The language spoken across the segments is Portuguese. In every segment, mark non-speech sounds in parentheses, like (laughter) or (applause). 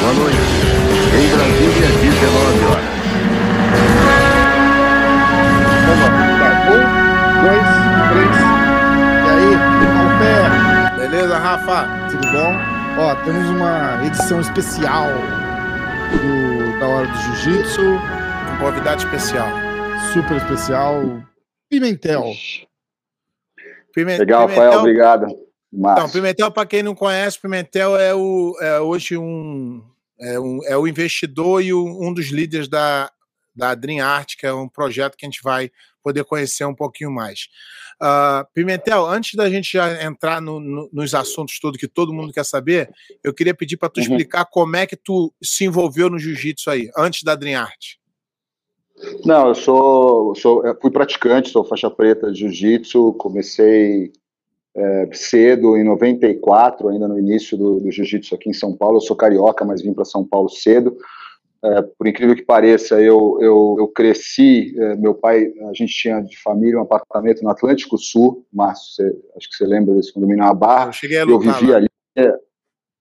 Boa noite. Em Brasília, 19 horas. Vamos lá. Um, dois, três. E aí, Alpé? Beleza, Rafa? Tudo bom? Ó, temos uma edição especial do, da Hora do Jiu-Jitsu. Um convidado especial. Super especial. Pimentel. Pime- Legal, Rafael, obrigado. Márcio. Então, Pimentel, para quem não conhece, Pimentel é, o, é hoje um é, um é, o investidor e o, um dos líderes da, da Dream Art, que é um projeto que a gente vai poder conhecer um pouquinho mais. Uh, Pimentel, antes da gente já entrar no, no, nos assuntos todos que todo mundo quer saber, eu queria pedir para tu uhum. explicar como é que tu se envolveu no jiu-jitsu aí, antes da Dream Art. Não, eu sou, sou eu fui praticante, sou faixa preta de jiu-jitsu, comecei é, cedo, em 94, ainda no início do, do jiu-jitsu aqui em São Paulo. Eu sou carioca, mas vim para São Paulo cedo. É, por incrível que pareça, eu, eu, eu cresci. É, meu pai, a gente tinha de família um apartamento no Atlântico Sul, Márcio, acho que você lembra desse condomínio na Barra. Eu, cheguei a eu vivia ali.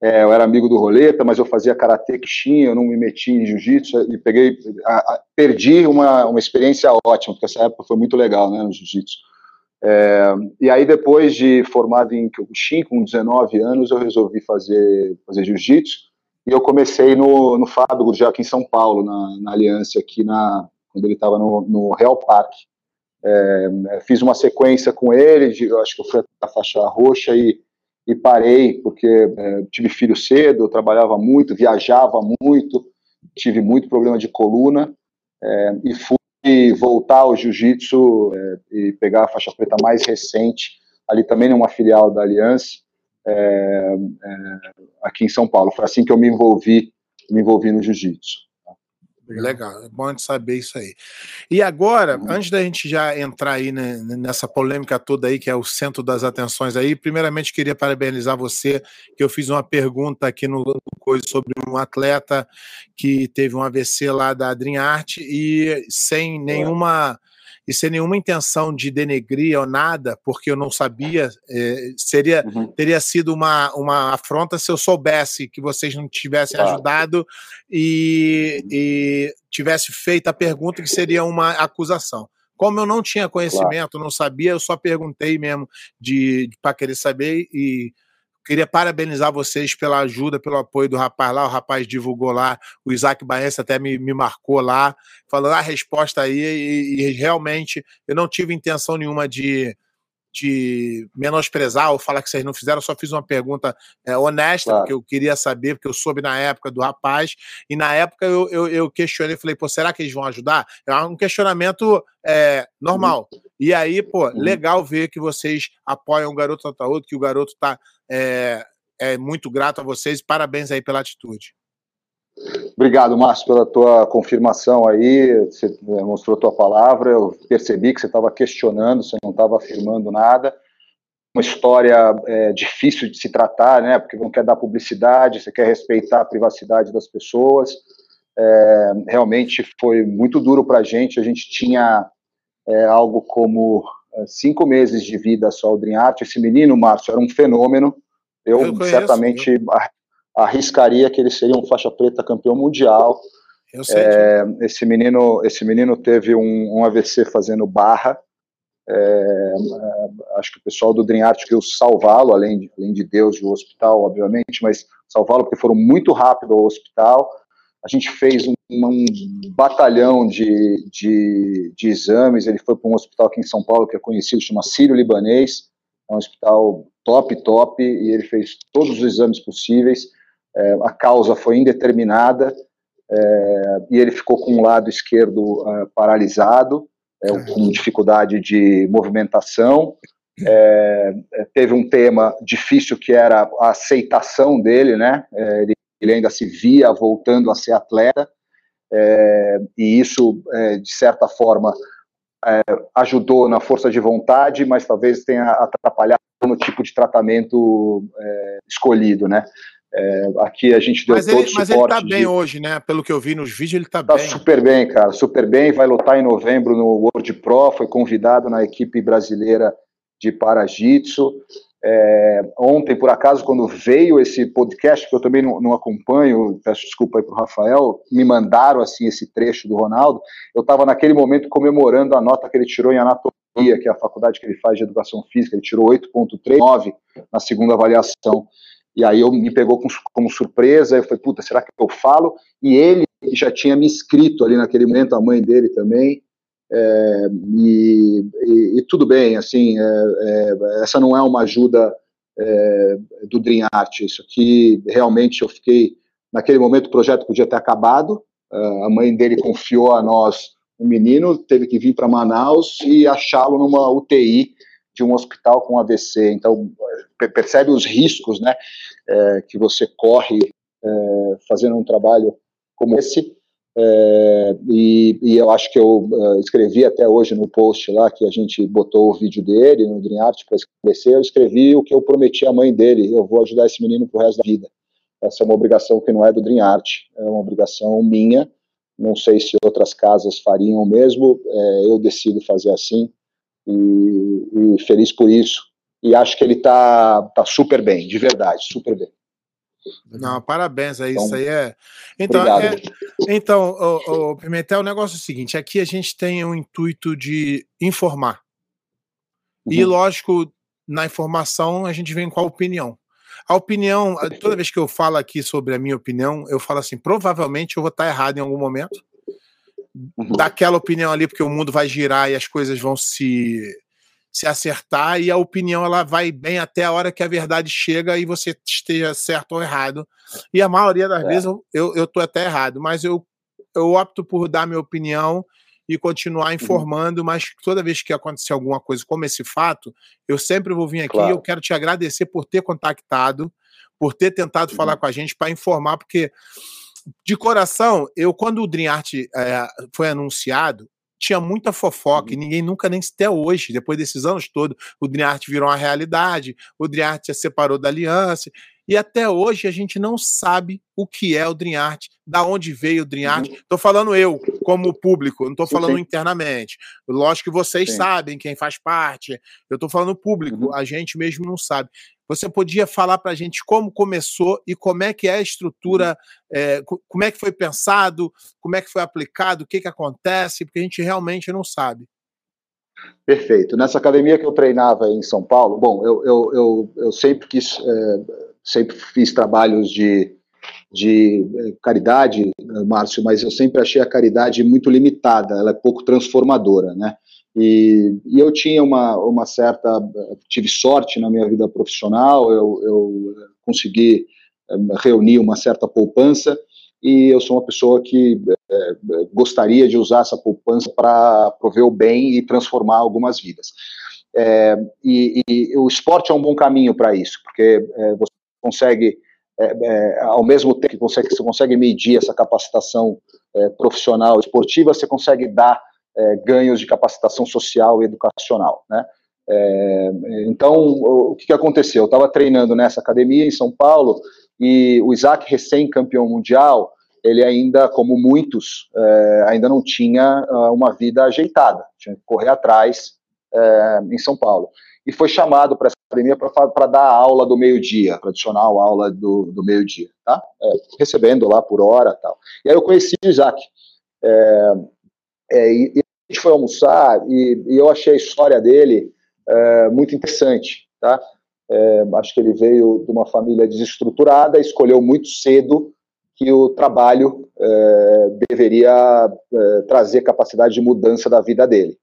É, eu era amigo do roleta, mas eu fazia karatê kichin, eu não me meti em jiu-jitsu e peguei, a, a, perdi uma, uma experiência ótima, porque essa época foi muito legal, né, no jiu-jitsu. É, e aí, depois de formado em Kyokushin, com 19 anos, eu resolvi fazer, fazer jiu-jitsu. E eu comecei no, no Fábio Gurgel, aqui em São Paulo, na, na Aliança, aqui na, quando ele estava no, no Real Park. É, fiz uma sequência com ele, de, acho que eu fui a faixa roxa e, e parei, porque é, tive filho cedo, trabalhava muito, viajava muito, tive muito problema de coluna, é, e fui voltar ao jiu-jitsu é, e pegar a faixa preta mais recente, ali também numa filial da Aliança, é, é, aqui em São Paulo. Foi assim que eu me envolvi, me envolvi no jiu-jitsu. Legal, é bom de saber isso aí. E agora, uhum. antes da gente já entrar aí né, nessa polêmica toda aí, que é o centro das atenções aí, primeiramente queria parabenizar você, que eu fiz uma pergunta aqui no, coisa sobre um atleta que teve um AVC lá da Dream Art e sem nenhuma e sem nenhuma intenção de denegrir ou nada, porque eu não sabia, é, seria uhum. teria sido uma, uma afronta se eu soubesse que vocês não tivessem claro. ajudado e, e tivesse feito a pergunta que seria uma acusação. Como eu não tinha conhecimento, claro. não sabia, eu só perguntei mesmo de, de para querer saber e Queria parabenizar vocês pela ajuda, pelo apoio do rapaz lá. O rapaz divulgou lá, o Isaac Baense até me, me marcou lá, falando a resposta aí, e, e, realmente eu não tive intenção nenhuma de, de menosprezar ou falar que vocês não fizeram, eu só fiz uma pergunta é, honesta, claro. porque eu queria saber, porque eu soube na época do rapaz, e na época eu, eu, eu questionei, falei, pô, será que eles vão ajudar? É um questionamento é, normal. Uhum. E aí, pô, legal ver que vocês apoiam o garoto Ataúdo, que o garoto tá é, é muito grato a vocês. Parabéns aí pela atitude. Obrigado, Márcio, pela tua confirmação aí. Você é, mostrou tua palavra. Eu percebi que você estava questionando, você não estava afirmando nada. Uma história é, difícil de se tratar, né? Porque não quer dar publicidade, você quer respeitar a privacidade das pessoas. É, realmente foi muito duro para a gente. A gente tinha é, algo como é, cinco meses de vida só o Dream Art. Esse menino, Márcio, era um fenômeno. Eu, eu conheço, certamente eu... arriscaria que ele seria um faixa preta campeão mundial. Eu sei. É, esse menino, esse menino teve um, um AVC fazendo barra. É, é, acho que o pessoal do Dream Art queria salvá-lo, além de, além de Deus e o hospital, obviamente, mas salvá-lo porque foram muito rápido ao hospital. A gente fez um, um batalhão de, de, de, exames. Ele foi para um hospital aqui em São Paulo que é conhecido, chama Sírio-Libanês. É um hospital top, top, e ele fez todos os exames possíveis. É, a causa foi indeterminada é, e ele ficou com o lado esquerdo é, paralisado, é, com dificuldade de movimentação. É, teve um tema difícil que era a aceitação dele, né? É, ele, ele, ainda se via voltando a ser atleta, é, e isso, é, de certa forma, é, ajudou na força de vontade, mas talvez tenha atrapalhado no tipo de tratamento é, escolhido, né? É, aqui a gente deu mas todo ele, Mas ele tá bem de... hoje, né? Pelo que eu vi nos vídeos, ele tá, tá bem. super bem, cara, super bem. Vai lutar em novembro no World Pro, foi convidado na equipe brasileira de Parajitsu. É, ontem, por acaso, quando veio esse podcast, que eu também não, não acompanho, peço desculpa aí para o Rafael, me mandaram assim esse trecho do Ronaldo. Eu estava naquele momento comemorando a nota que ele tirou em anatomia, que é a faculdade que ele faz de educação física. Ele tirou 8,39 na segunda avaliação. E aí eu me pegou com, como surpresa. Eu falei, puta, será que eu falo? E ele já tinha me inscrito ali naquele momento, a mãe dele também. É, e, e, e, tudo bem, assim, é, é, essa não é uma ajuda é, do Dream Art, isso aqui realmente eu fiquei, naquele momento o projeto podia ter acabado, é, a mãe dele confiou a nós um menino, teve que vir para Manaus e achá-lo numa UTI de um hospital com AVC, então percebe os riscos, né, que você corre fazendo um trabalho como esse, é, e, e, eu acho que eu uh, escrevi até hoje no post lá que a gente botou o vídeo dele no Dream Art para esclarecer. Eu escrevi o que eu prometi à mãe dele: eu vou ajudar esse menino pro resto da vida. Essa é uma obrigação que não é do Dream Art, é uma obrigação minha. Não sei se outras casas fariam mesmo. É, eu decido fazer assim e, e, feliz por isso. E acho que ele tá, tá super bem, de verdade, super bem. Não, parabéns, é isso então, aí é. Então, é, então o, o, Pimentel, o negócio é o seguinte: aqui a gente tem o intuito de informar. Uhum. E, lógico, na informação a gente vem com a opinião. A opinião, toda vez que eu falo aqui sobre a minha opinião, eu falo assim: provavelmente eu vou estar errado em algum momento. Uhum. Daquela opinião ali, porque o mundo vai girar e as coisas vão se se acertar e a opinião ela vai bem até a hora que a verdade chega e você esteja certo ou errado. E a maioria das é. vezes eu, eu tô até errado, mas eu, eu opto por dar minha opinião e continuar uhum. informando, mas toda vez que acontecer alguma coisa como esse fato, eu sempre vou vir aqui claro. e eu quero te agradecer por ter contactado, por ter tentado uhum. falar com a gente para informar, porque de coração, eu quando o Dream Art é, foi anunciado, tinha muita fofoca e uhum. ninguém nunca, nem até hoje, depois desses anos todos, o Driart virou uma realidade, o Driart se separou da aliança, e até hoje a gente não sabe o que é o Dream Art, da onde veio o Dream Art. Estou uhum. falando eu, como público, não estou falando sim. internamente. Lógico que vocês sim. sabem quem faz parte, eu estou falando público, uhum. a gente mesmo não sabe. Você podia falar para a gente como começou e como é que é a estrutura, é, como é que foi pensado, como é que foi aplicado, o que, que acontece, porque a gente realmente não sabe. Perfeito. Nessa academia que eu treinava em São Paulo, bom, eu, eu, eu, eu sempre quis, é, sempre fiz trabalhos de, de é, caridade, Márcio, mas eu sempre achei a caridade muito limitada, ela é pouco transformadora, né? E, e, eu tinha uma, uma certa. tive sorte na minha vida profissional, eu, eu consegui eh, reunir uma certa poupança e eu sou uma pessoa que é, gostaria de usar essa poupança para prover o bem e transformar algumas vidas. É, e, e, o esporte é um bom caminho para isso, porque é, você consegue, ao mesmo tempo que consegue, você consegue medir essa capacitação profissional esportiva, você consegue dar é, ganhos de capacitação social e educacional, né? É, então, o, que, que aconteceu? Eu estava treinando nessa academia em São Paulo e o Isaac, recém-campeão mundial, ele ainda, como muitos, é, ainda não tinha uh, uma vida ajeitada, tinha que correr atrás é, em São Paulo. E foi chamado para essa academia para dar a aula do meio-dia, tradicional aula do, do meio-dia, tá? É, recebendo lá por hora tal. E aí eu conheci o Isaac. É, é, e, a gente foi almoçar e, e eu achei a história dele é, muito interessante, tá? É, acho que ele veio de uma família desestruturada, escolheu muito cedo que o trabalho é, deveria trazer capacidade de mudança da vida dele.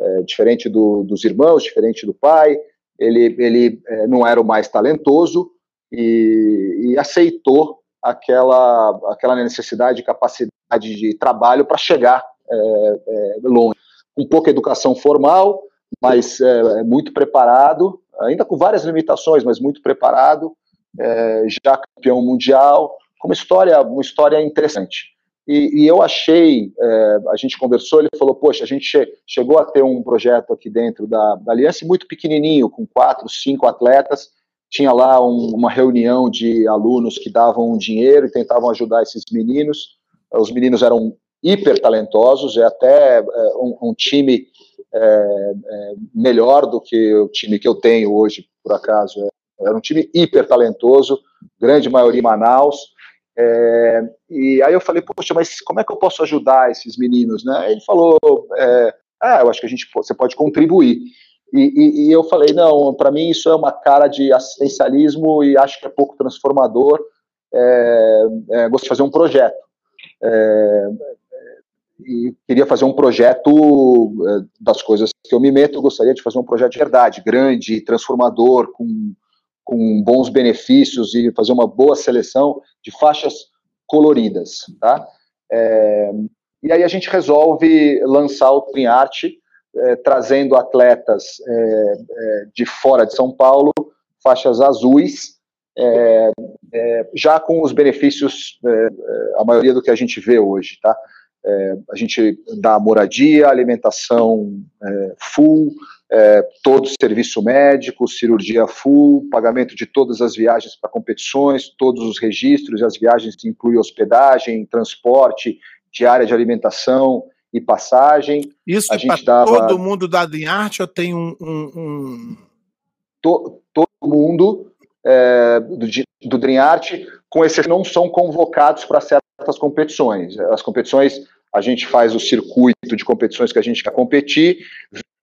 É, diferente do, dos irmãos, diferente do pai, ele, ele é, não era o mais talentoso e, e aceitou aquela, aquela necessidade de capacidade de trabalho para chegar é, é, longe. Com pouca educação formal, mas é, é muito preparado, ainda com várias limitações, mas muito preparado, já campeão mundial, com uma história, uma história interessante. E, e eu achei, é, a gente conversou, ele falou, poxa, a gente che chegou a ter um projeto aqui dentro da, da Aliança muito pequenininho, com quatro, cinco atletas, tinha lá um, uma reunião de alunos que davam dinheiro e tentavam ajudar esses meninos. Os meninos eram hiper talentosos, é até é, um, um, time é, é, melhor do que o time que eu tenho hoje, por acaso. Era um time hiper talentoso, grande maioria Manaus. É, e aí eu falei, poxa, mas como é que eu posso ajudar esses meninos, né? Ele falou, é, ah, eu acho que a gente, você pode contribuir. E, e, e eu falei, não, para mim isso é uma cara de assistencialismo e acho que é pouco transformador. É, é, gosto de fazer um projeto. É, e queria fazer um projeto é, das coisas que eu me meto, eu gostaria de fazer um projeto de verdade, grande, transformador, com com bons benefícios e fazer uma boa seleção de faixas coloridas, tá? É, e aí a gente resolve lançar o Twin Art, é, trazendo atletas é, é de fora de São Paulo, faixas azuis, é, já com os benefícios, a maioria do que a gente vê hoje, tá? A gente dá moradia, alimentação full, é, todo serviço médico, cirurgia full, pagamento de todas as viagens para competições, todos os registros, as viagens incluem hospedagem, transporte, diária de alimentação e passagem. Isso para dava... todo mundo da arte ou tem um... um, um... To, todo mundo é, do, do Dream Art, com exceção não são convocados para certas competições. As competições a gente faz o circuito de competições que a gente quer competir,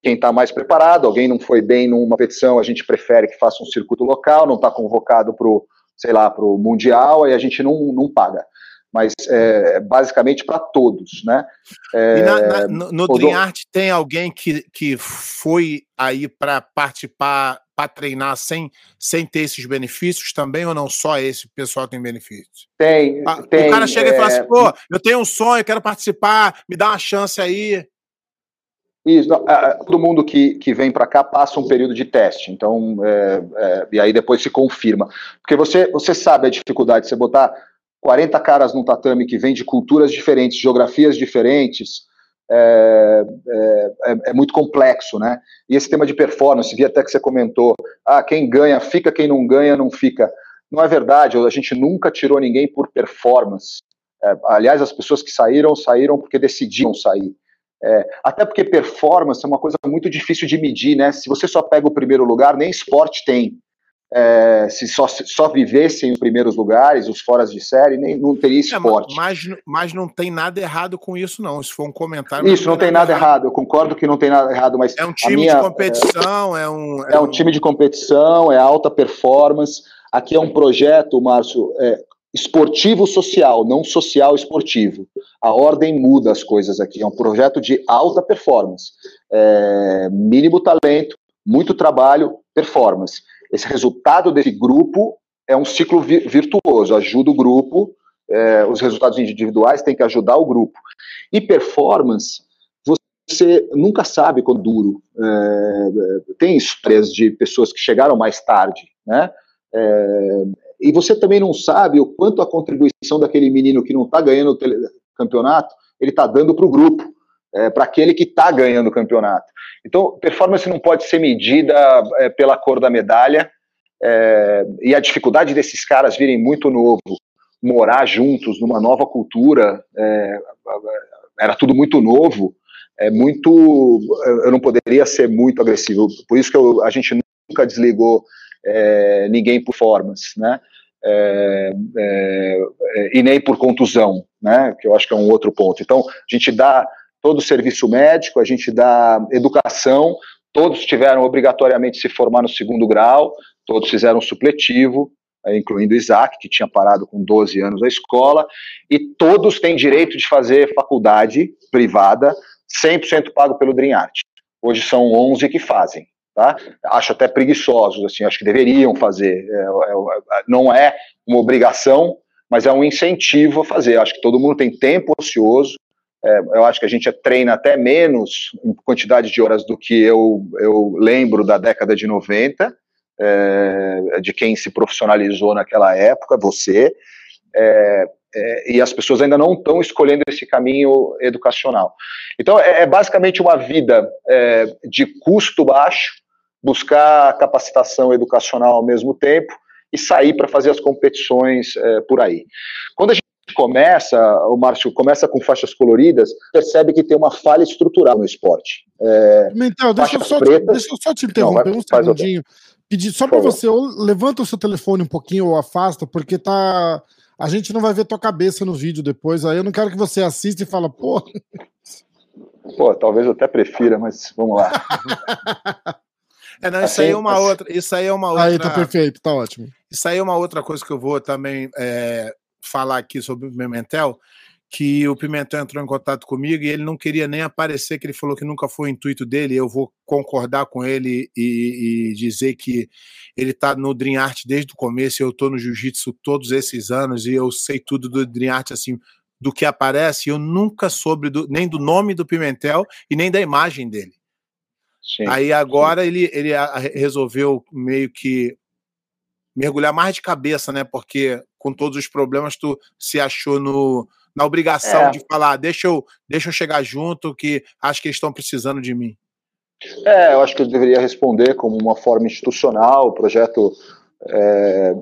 quem está mais preparado, alguém não foi bem numa petição, a gente prefere que faça um circuito local, não está convocado para o, sei lá, para o Mundial, aí a gente não, não paga. Mas é, basicamente para todos, né? É, na, na, no no Dream Art tem alguém que, que foi aí para participar, para treinar sem, sem ter esses benefícios também, ou não só esse pessoal tem benefícios? Tem, ah, tem. O cara chega é... e fala assim, pô, eu tenho um sonho, quero participar, me dá uma chance aí. Isso, não, todo mundo que, que vem para cá passa um período de teste, então, é, é, e aí depois se confirma. Porque você, você sabe a dificuldade de você botar 40 caras num tatame que vem de culturas diferentes, geografias diferentes, é, é, é, é, muito complexo, né? E esse tema de performance, vi até que você comentou, ah, quem ganha fica, quem não ganha não fica. Não é verdade, a gente nunca tirou ninguém por performance. É, aliás, as pessoas que saíram, saíram porque decidiam sair. É, até porque performance é uma coisa muito difícil de medir, né? Se você só pega o primeiro lugar, nem esporte tem. É, se só, só vivessem os primeiros lugares, os foras de série, nem, não teria é, esporte. É, mas, mas não tem nada errado com isso, não. Isso foi um comentário. Isso, não tem nada errado. errado. Eu concordo que não tem nada errado, mas. É um time minha, de competição, é, um. É, é um, um, time de competição, é alta performance. Aqui é um projeto, Márcio, é, esportivo social, não social esportivo. A ordem muda as coisas aqui. É um projeto de alta performance. É, mínimo talento, muito trabalho, performance. Esse resultado desse grupo é um ciclo virtuoso, ajuda o grupo, é, os resultados individuais têm que ajudar o grupo. E performance, você nunca sabe quando duro. É, tem histórias de pessoas que chegaram mais tarde, né? É, e você também não sabe o quanto a contribuição daquele menino que não está ganhando o campeonato, ele está dando para o grupo, é, para aquele que está ganhando o campeonato. Então, performance não pode ser medida é, pela cor da medalha, é, e a dificuldade desses caras virem muito novo, morar juntos numa nova cultura, é, era tudo muito novo, é muito, eu não poderia ser muito agressivo, por isso que eu, a gente nunca desligou é, ninguém por formas, né? É, é, é, e nem por contusão, né? Que eu acho que é um outro ponto. Então, a gente dá todo o serviço médico, a gente dá educação, todos tiveram obrigatoriamente se formar no segundo grau, todos fizeram supletivo, é, incluindo Isaac, que tinha parado com 12 anos a escola, e todos têm direito de fazer faculdade privada, 100% pago pelo Dream Art. Hoje são 11 que fazem. Tá? Acho até preguiçosos, assim, acho que deveriam fazer. É, é, é, não é uma obrigação, mas é um incentivo a fazer. Acho que todo mundo tem tempo ocioso, É, eu acho que a gente treina até menos em quantidade de horas do que eu, eu lembro da década de 90, é, de quem se profissionalizou naquela época, você. É, é, e as pessoas ainda não estão escolhendo esse caminho educacional. Então, é, é basicamente uma vida é, de custo baixo, buscar capacitação educacional ao mesmo tempo e sair para fazer as competições por aí. Quando a gente começa, o Márcio começa com faixas coloridas, percebe que tem uma falha estrutural no esporte. É, Mental, deixa eu, só te, deixa eu só te interromper não, vai, um segundinho. Pedir só para você, ou levanta o seu telefone um pouquinho ou afasta, porque tá. A gente não vai ver tua cabeça no vídeo depois. Aí eu não quero que você assista e fala, pô. (laughs) Pô, talvez eu até prefira, mas vamos lá. (laughs) É, não, isso assim, aí é uma assim... outra. Isso aí é uma outra. Aí tá perfeito, tá ótimo. Isso aí é uma outra coisa que eu vou também é, falar aqui sobre o Pimentel, que o Pimentel entrou em contato comigo e ele não queria nem aparecer, que ele falou que nunca foi o intuito dele. Eu vou concordar com ele e, e dizer que ele está no Dream Art desde o começo. Eu estou no Jiu-Jitsu todos esses anos e eu sei tudo do Dream Art assim do que aparece. Eu nunca soube do, nem do nome do Pimentel e nem da imagem dele. Sim, Aí agora ele, ele resolveu meio que mergulhar mais de cabeça, né? Porque com todos os problemas tu se achou no, na obrigação é. de falar, deixa eu, deixa eu chegar junto, que acho que eles estão precisando de mim. É, eu acho que eu deveria responder como uma forma institucional, o projeto é,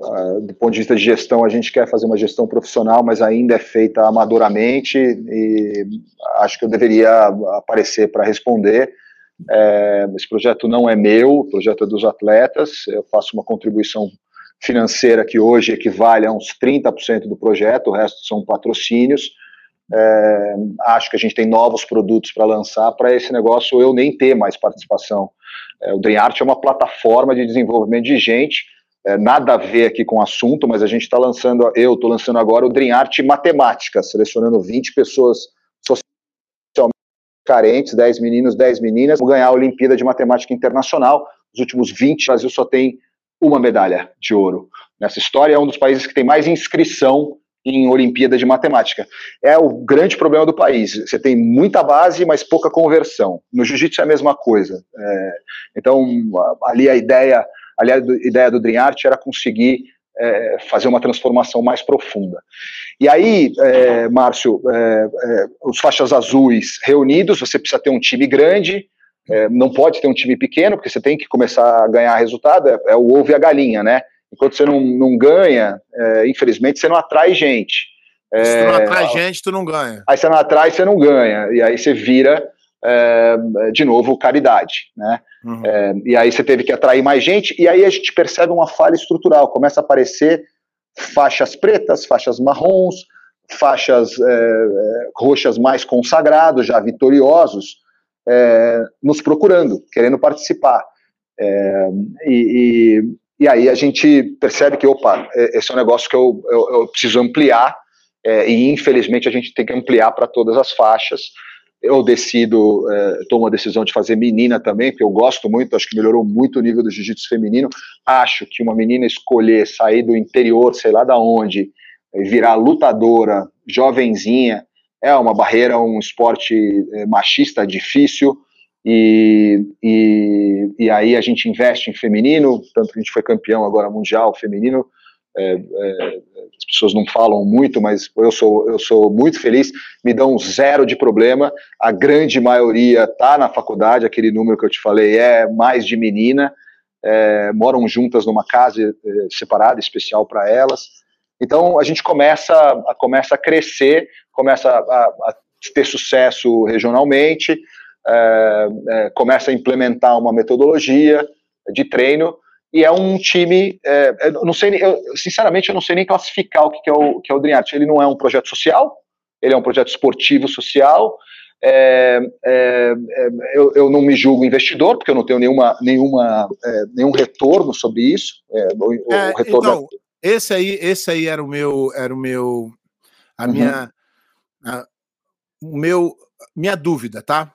do ponto de vista de gestão, a gente quer fazer uma gestão profissional, mas ainda é feita amadoramente e acho que eu deveria aparecer para responder. É, esse projeto não é meu, o projeto é dos atletas. Eu faço uma contribuição financeira que hoje equivale a uns 30% do projeto, o resto são patrocínios. É, acho que a gente tem novos produtos para lançar para esse negócio eu nem ter mais participação. É, o Dream Art é uma plataforma de desenvolvimento de gente, é, nada a ver aqui com o assunto, mas a gente está lançando, eu estou lançando agora o Dream Art Matemática, selecionando 20 pessoas carentes, 10 meninos, 10 meninas, vão ganhar a Olimpíada de Matemática Internacional. Nos últimos 20, o Brasil só tem uma medalha de ouro. Nessa história, é um dos países que tem mais inscrição em Olimpíada de Matemática. É o grande problema do país. Você tem muita base, mas pouca conversão. No jiu-jitsu é a mesma coisa. É, então, ali a ideia, ali a ideia do Dream Art era conseguir é, fazer uma transformação mais profunda. E aí, é, Márcio, é, é, os faixas azuis reunidos, você precisa ter um time grande, é, não pode ter um time pequeno, porque você tem que começar a ganhar resultado, é, é o ovo e a galinha, né? Enquanto você não, não ganha, infelizmente, você não atrai gente. Se tu não atrai gente, tu não ganha. Aí você não atrai, você não ganha. E aí você vira é, de novo, caridade, né? Uhum. É, e aí você teve que atrair mais gente, e aí a gente percebe uma falha estrutural, começa a aparecer faixas pretas, faixas marrons, faixas é, é roxas mais consagrados, já vitoriosos, é, nos procurando, querendo participar. É, e, e, e, aí a gente percebe que, opa, esse é um negócio que eu, eu, eu preciso ampliar, e infelizmente a gente tem que ampliar para todas as faixas, eu decido, é, tomo a decisão de fazer menina também, porque eu gosto muito, acho que melhorou muito o nível do jiu-jitsu feminino. Acho que uma menina escolher sair do interior, sei lá da onde, virar lutadora, jovenzinha, é uma barreira, um esporte é, machista difícil. E, e, e aí a gente investe em feminino, tanto que a gente foi campeão agora mundial feminino. É, é, as pessoas não falam muito, mas eu sou, eu sou muito feliz, me dão zero de problema. A grande maioria está na faculdade, aquele número que eu te falei é mais de menina, é, moram juntas numa casa separada, especial para elas. Então a gente começa a, começa a crescer, começa a, a ter sucesso regionalmente, é, é, começa a implementar uma metodologia de treino e é um time, é, eu não sei, eu, sinceramente, eu não sei nem classificar o que, é o que é o Dream Art. Ele não é um projeto social, ele é um projeto esportivo social. É, é, é eu, eu, não me julgo investidor, porque eu não tenho nenhuma, nenhuma, é, nenhum retorno sobre isso. É, o, o retorno então, esse aí, esse aí era o meu, era o meu, a uhum. minha, a, o meu, minha dúvida, tá?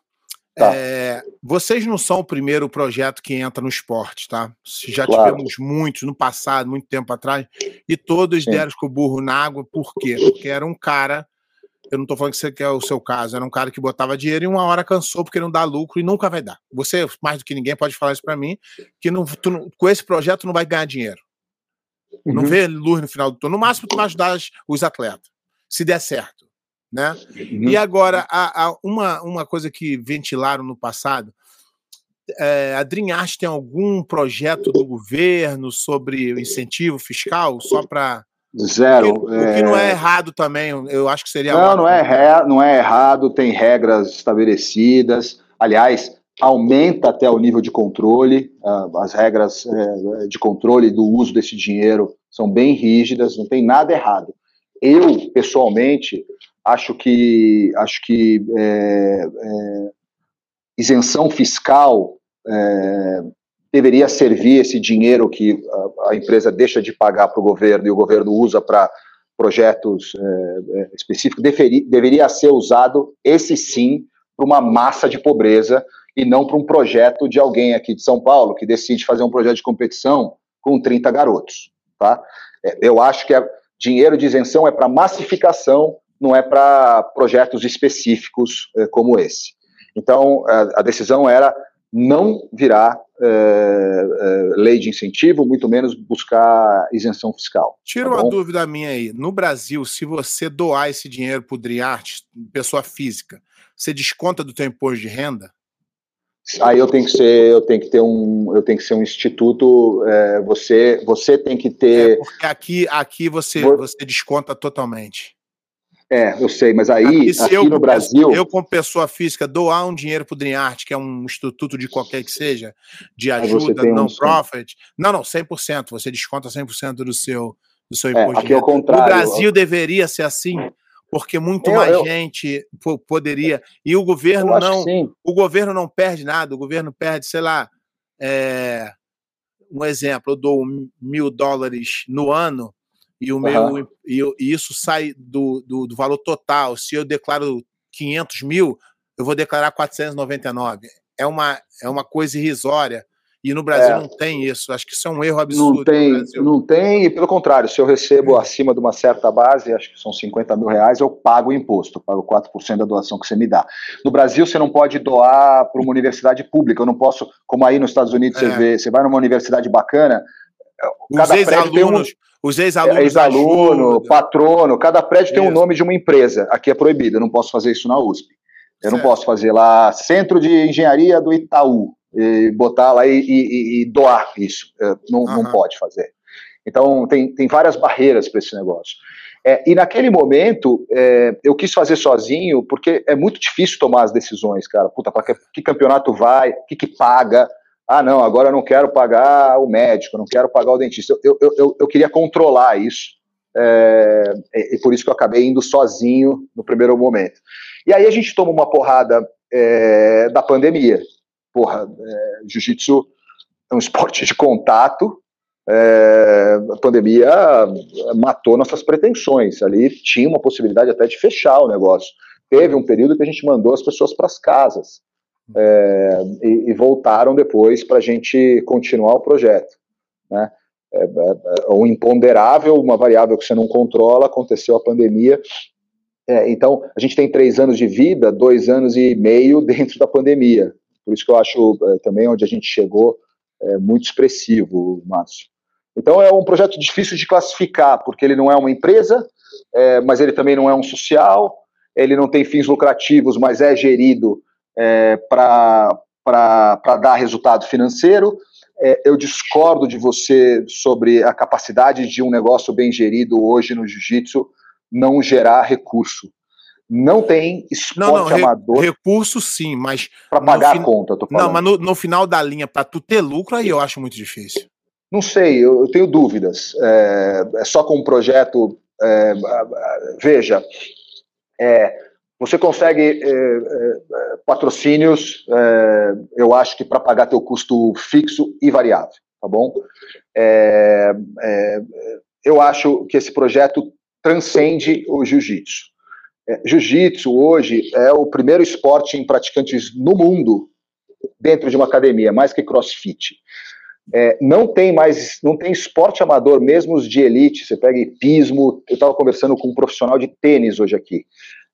Tá. É, vocês não são o primeiro projeto que entra no esporte, tá? Já claro. tivemos muitos no passado, muito tempo atrás, e todos Sim. deram com o burro na água, por quê? Porque era um cara Eu não estou falando que você quer o seu caso. Era um cara que botava dinheiro e uma hora cansou porque não dá lucro e nunca vai dar. Você, mais do que ninguém, pode falar isso para mim, que não, tu, com esse projeto não vai ganhar dinheiro. Uhum. Não vê luz no final do turno. No máximo, tu vai ajudar os atletas, se der certo. Né? Uhum. E agora, a, a, uma, uma coisa que ventilaram no passado, é, a Dream Art tem algum projeto do governo sobre o incentivo fiscal só para Zero. O que, é... o que, não é errado também, eu acho que seria. Não, não é, re... não é errado, tem regras estabelecidas. Aliás, aumenta até o nível de controle. As regras é, de controle do uso desse dinheiro são bem rígidas, não tem nada errado. Eu, pessoalmente, acho que, acho que é, é, isenção fiscal é, deveria servir esse dinheiro que a, a empresa deixa de pagar para o governo e o governo usa para projetos é, é, específicos, deveria, deveria ser usado, esse sim, para uma massa de pobreza e não para um projeto de alguém aqui de São Paulo que decide fazer um projeto de competição com 30 garotos. Tá? É, eu acho que é, dinheiro de isenção é para massificação, não é para projetos específicos é, como esse. Então, a, decisão era não virar é, é, lei de incentivo, muito menos buscar isenção fiscal. Tira tá uma dúvida minha aí. No Brasil, se você doar esse dinheiro para o Driart, pessoa física, você desconta do teu imposto de renda? Aí eu tenho que ser, eu tenho que ter um, eu tenho que ser um instituto. É, você, você tem que ter. É porque aqui, aqui você, você desconta totalmente. É, eu sei, mas aí, aqui, aqui eu, no Brasil. Eu, como pessoa física, doar um dinheiro para o Dream Art, que é um instituto de qualquer que seja, de ajuda, não um profit. Não, não, 100%. Você desconta 100% do seu, do seu é, imposto. Aqui é o contrário. O Brasil deveria ser assim, porque muito eu, mais eu, gente poderia. E o governo não. O governo não perde nada, o governo perde, sei lá. É, um exemplo, eu dou mil dólares no ano e o uhum. meu e, e, isso sai do, do, do, valor total. Se eu declaro 500 mil, eu vou declarar 499. É uma, é uma coisa irrisória. E no Brasil é. não tem isso. Acho que isso é um erro absurdo. Não tem, não tem, e pelo contrário, se eu recebo acima de uma certa base, acho que são 50 mil reais, eu pago o imposto, pago 4% da doação que você me dá. No Brasil, você não pode doar para uma universidade pública. Eu não posso, como aí nos Estados Unidos, é. você vê, você vai numa universidade bacana, tem um, os ex-alunos. Ex-aluno, patrono, cada prédio tem um nome de uma empresa. Aqui é proibido, eu não posso fazer isso na USP. Eu certo. não posso fazer lá Centro de Engenharia do Itaú, e botar lá e, e, e doar isso. É, não, uhum. não pode fazer. Então, tem, tem várias barreiras para esse negócio. É, e naquele momento, é, eu quis fazer sozinho, porque é muito difícil tomar as decisões, cara. Puta, para que, que, campeonato vai, o que, que paga, ah, não, agora eu não quero pagar o médico, não quero pagar o dentista. Eu, eu, eu, eu queria controlar isso, é, e por isso que eu acabei indo sozinho no primeiro momento. E aí a gente toma uma porrada é, da pandemia. Porra, é, jiu-jitsu é um (laughs) esporte de contato, é, a pandemia matou nossas pretensões. Ali tinha uma possibilidade até de fechar o negócio. Teve um período que a gente mandou as pessoas para as casas é, e, e, voltaram depois para a gente continuar o projeto. Né? É, é, um imponderável, uma variável que você não controla, aconteceu a pandemia. É, então, a gente tem três anos de vida, dois anos e meio dentro da pandemia. Por isso que eu acho é, também onde a gente chegou é muito expressivo, Márcio. Então, é um projeto difícil de classificar, porque ele não é uma empresa, é, mas ele também não é um social, ele não tem fins lucrativos, mas é gerido é, para dar resultado financeiro. É, eu discordo de você sobre a capacidade de um negócio bem gerido hoje no jiu-jitsu não gerar recurso. Não tem esporte não, não, amador. Recurso sim, mas. Para pagar a conta, tô falando. Não, mas no, no final da linha, para tu ter lucro, aí eu acho muito difícil. Não sei, eu, eu tenho dúvidas. É, é, só com um projeto. É, veja, é, você consegue é, é, patrocínios, eu acho que para pagar teu custo fixo e variável, tá bom? Eu acho que esse projeto transcende o jiu-jitsu. É, jiu-jitsu hoje é o primeiro esporte em praticantes no mundo dentro de uma academia, mais que CrossFit. É, não tem mais, não tem esporte amador, mesmo os de elite. Você pega hipismo. Eu estava conversando com um profissional de tênis hoje aqui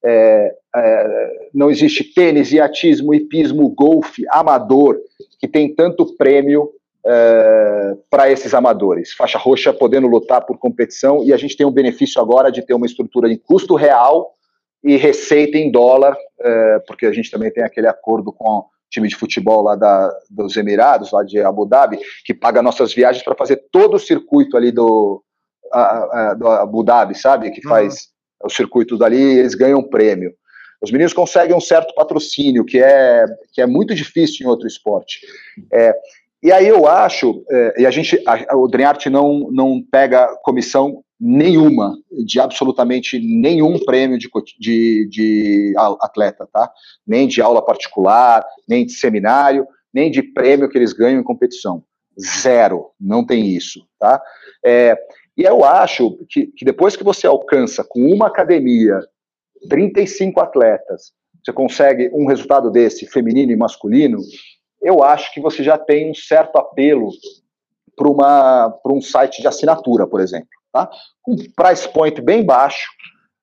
é, é, não existe tênis, iatismo, hipismo, golfe, amador, que tem tanto prêmio é, para esses amadores. Faixa roxa podendo lutar por competição e a gente tem um benefício agora de ter uma estrutura de custo real e receita em dólar, é, porque a gente também tem aquele acordo com o time de futebol lá da, dos Emirados, lá de Abu Dhabi, que paga nossas viagens para fazer todo o circuito ali do, a, a, do Abu Dhabi, sabe? Que faz uhum. o circuito dali e eles ganham um prêmio. Os meninos conseguem um certo patrocínio, que é, que é muito difícil em outro esporte. É, e aí eu acho, é, e a gente, a, o Dream não, não pega comissão nenhuma, de absolutamente nenhum prêmio de, de, de atleta, tá? Nem de aula particular, nem de seminário, nem de prêmio que eles ganham em competição. Zero, não tem isso, tá? É, e eu acho que, que depois que você alcança com uma academia 35 atletas, você consegue um resultado desse, feminino e masculino, eu acho que você já tem um certo apelo para um site de assinatura, por exemplo. Tá? Um price point bem baixo,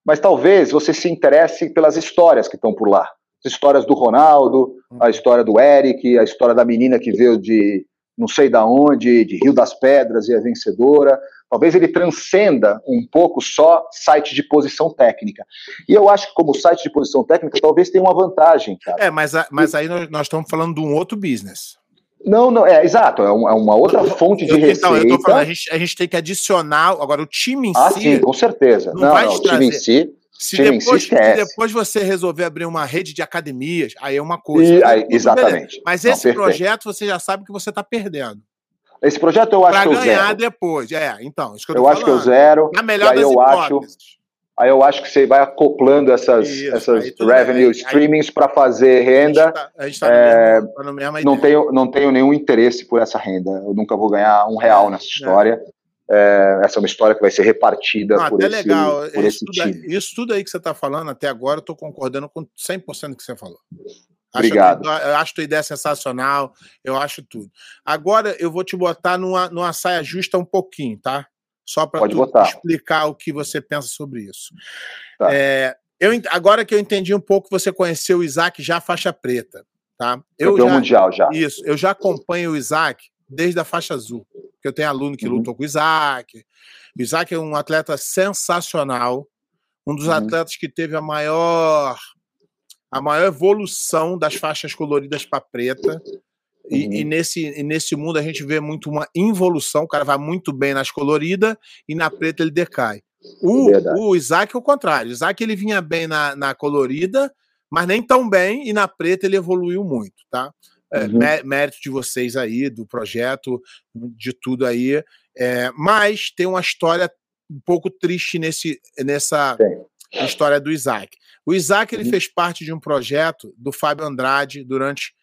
mas talvez você se interesse pelas histórias que estão por lá. As histórias do Ronaldo, a história do Eric, a história da menina que veio de não sei da onde, de Rio das Pedras e é vencedora. Talvez ele transcenda um pouco só site de posição técnica. E eu acho que, como site de posição técnica, talvez tenha uma vantagem, cara. É, mas, a, mas aí nós, nós estamos falando de um outro business. Não, não, é exato, é, uma, é uma outra fonte de eu, receita. Então, eu tô falando, a gente, a gente tem que adicionar, agora o time em ah, si. Ah, sim, com certeza. Não, não, não o time em si. Se depois, se depois você resolver abrir uma rede de academias, aí é uma coisa. E, aí, exatamente. Mas esse não, projeto você já sabe que você está perdendo. Esse projeto eu acho pra que eu zero. ganhar depois, é. Então, isso que eu, eu acho que eu zero. Na melhor das eu hipóteses. Acho, aí eu acho que você vai acoplando essas, isso, essas revenue bem. streamings para fazer renda. A gente está tá é, no mesmo, tá não, tenho, não tenho nenhum interesse por essa renda. Eu nunca vou ganhar um real nessa é. história. É, essa é uma história que vai ser repartida não, por, esse, legal. por isso esse tudo, time. Isso tudo aí que você está falando até agora, eu estou concordando com 100% do que você falou. Obrigado. Acho, eu acho tua ideia sensacional, eu acho tudo. Agora eu vou te botar numa, numa saia justa um pouquinho, tá? Só para explicar o que você pensa sobre isso. Tá. É, eu, agora que eu entendi um pouco, você conheceu o Isaac já faixa preta, tá? Eu já, mundial já. Isso, eu já acompanho o Isaac desde a faixa azul, que eu tenho aluno que uhum. lutou com o Isaac. O Isaac é um atleta sensacional, um dos uhum. atletas que teve a maior a maior evolução das faixas coloridas para preta. E, uhum. e, nesse, e nesse mundo a gente vê muito uma involução. O cara vai muito bem nas coloridas e na preta ele decai. O, o Isaac é o contrário. O Isaac ele vinha bem na, na colorida, mas nem tão bem, e na preta ele evoluiu muito, tá? É, uhum. mérito de vocês aí, do projeto, de tudo aí. É, mas tem uma história um pouco triste nesse, nessa Sim. história do Isaac. O Isaac ele uhum. fez parte de um projeto do Fábio Andrade durante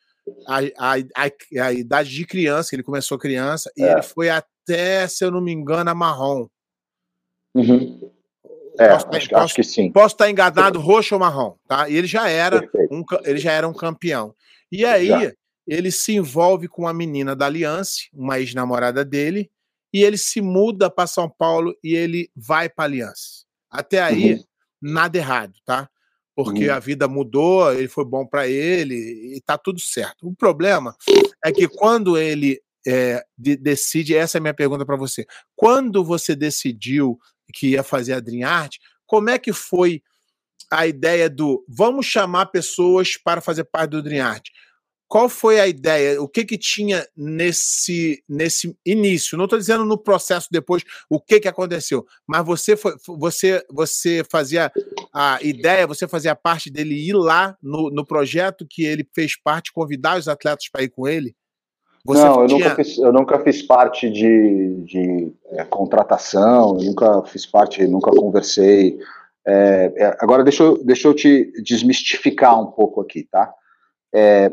a, a, a, a idade de criança, ele começou criança, e é. ele foi até, se eu não me engano, a marrom. Uhum. É, posso, acho, posso, acho, que sim. Posso estar enganado, roxo ou marrom, tá? E ele já era um, ele já era um campeão. E aí já. ele se envolve com uma menina da Aliança, uma ex-namorada dele, e ele se muda para São Paulo e ele vai para Aliança. Até aí, uhum. nada errado, tá? Porque uhum. a vida mudou, ele foi bom para ele e tá tudo certo. O problema é que quando ele é, de, decide, essa é a minha pergunta para você, quando você decidiu que ia fazer a Dream Art, como é que foi a ideia do vamos chamar pessoas para fazer parte do Dream Art? Qual foi a ideia? O que que tinha nesse nesse início? Não estou dizendo no processo depois o que que aconteceu, mas você foi, você você fazia a ideia, você fazia parte dele ir lá no, no projeto que ele fez parte, convidar os atletas para ir com ele? Você não, tinha... eu, nunca fiz, eu nunca fiz parte de, de é, contratação, nunca fiz parte, nunca conversei. É, é, agora deixa eu, deixa eu te desmistificar um pouco aqui, tá? É,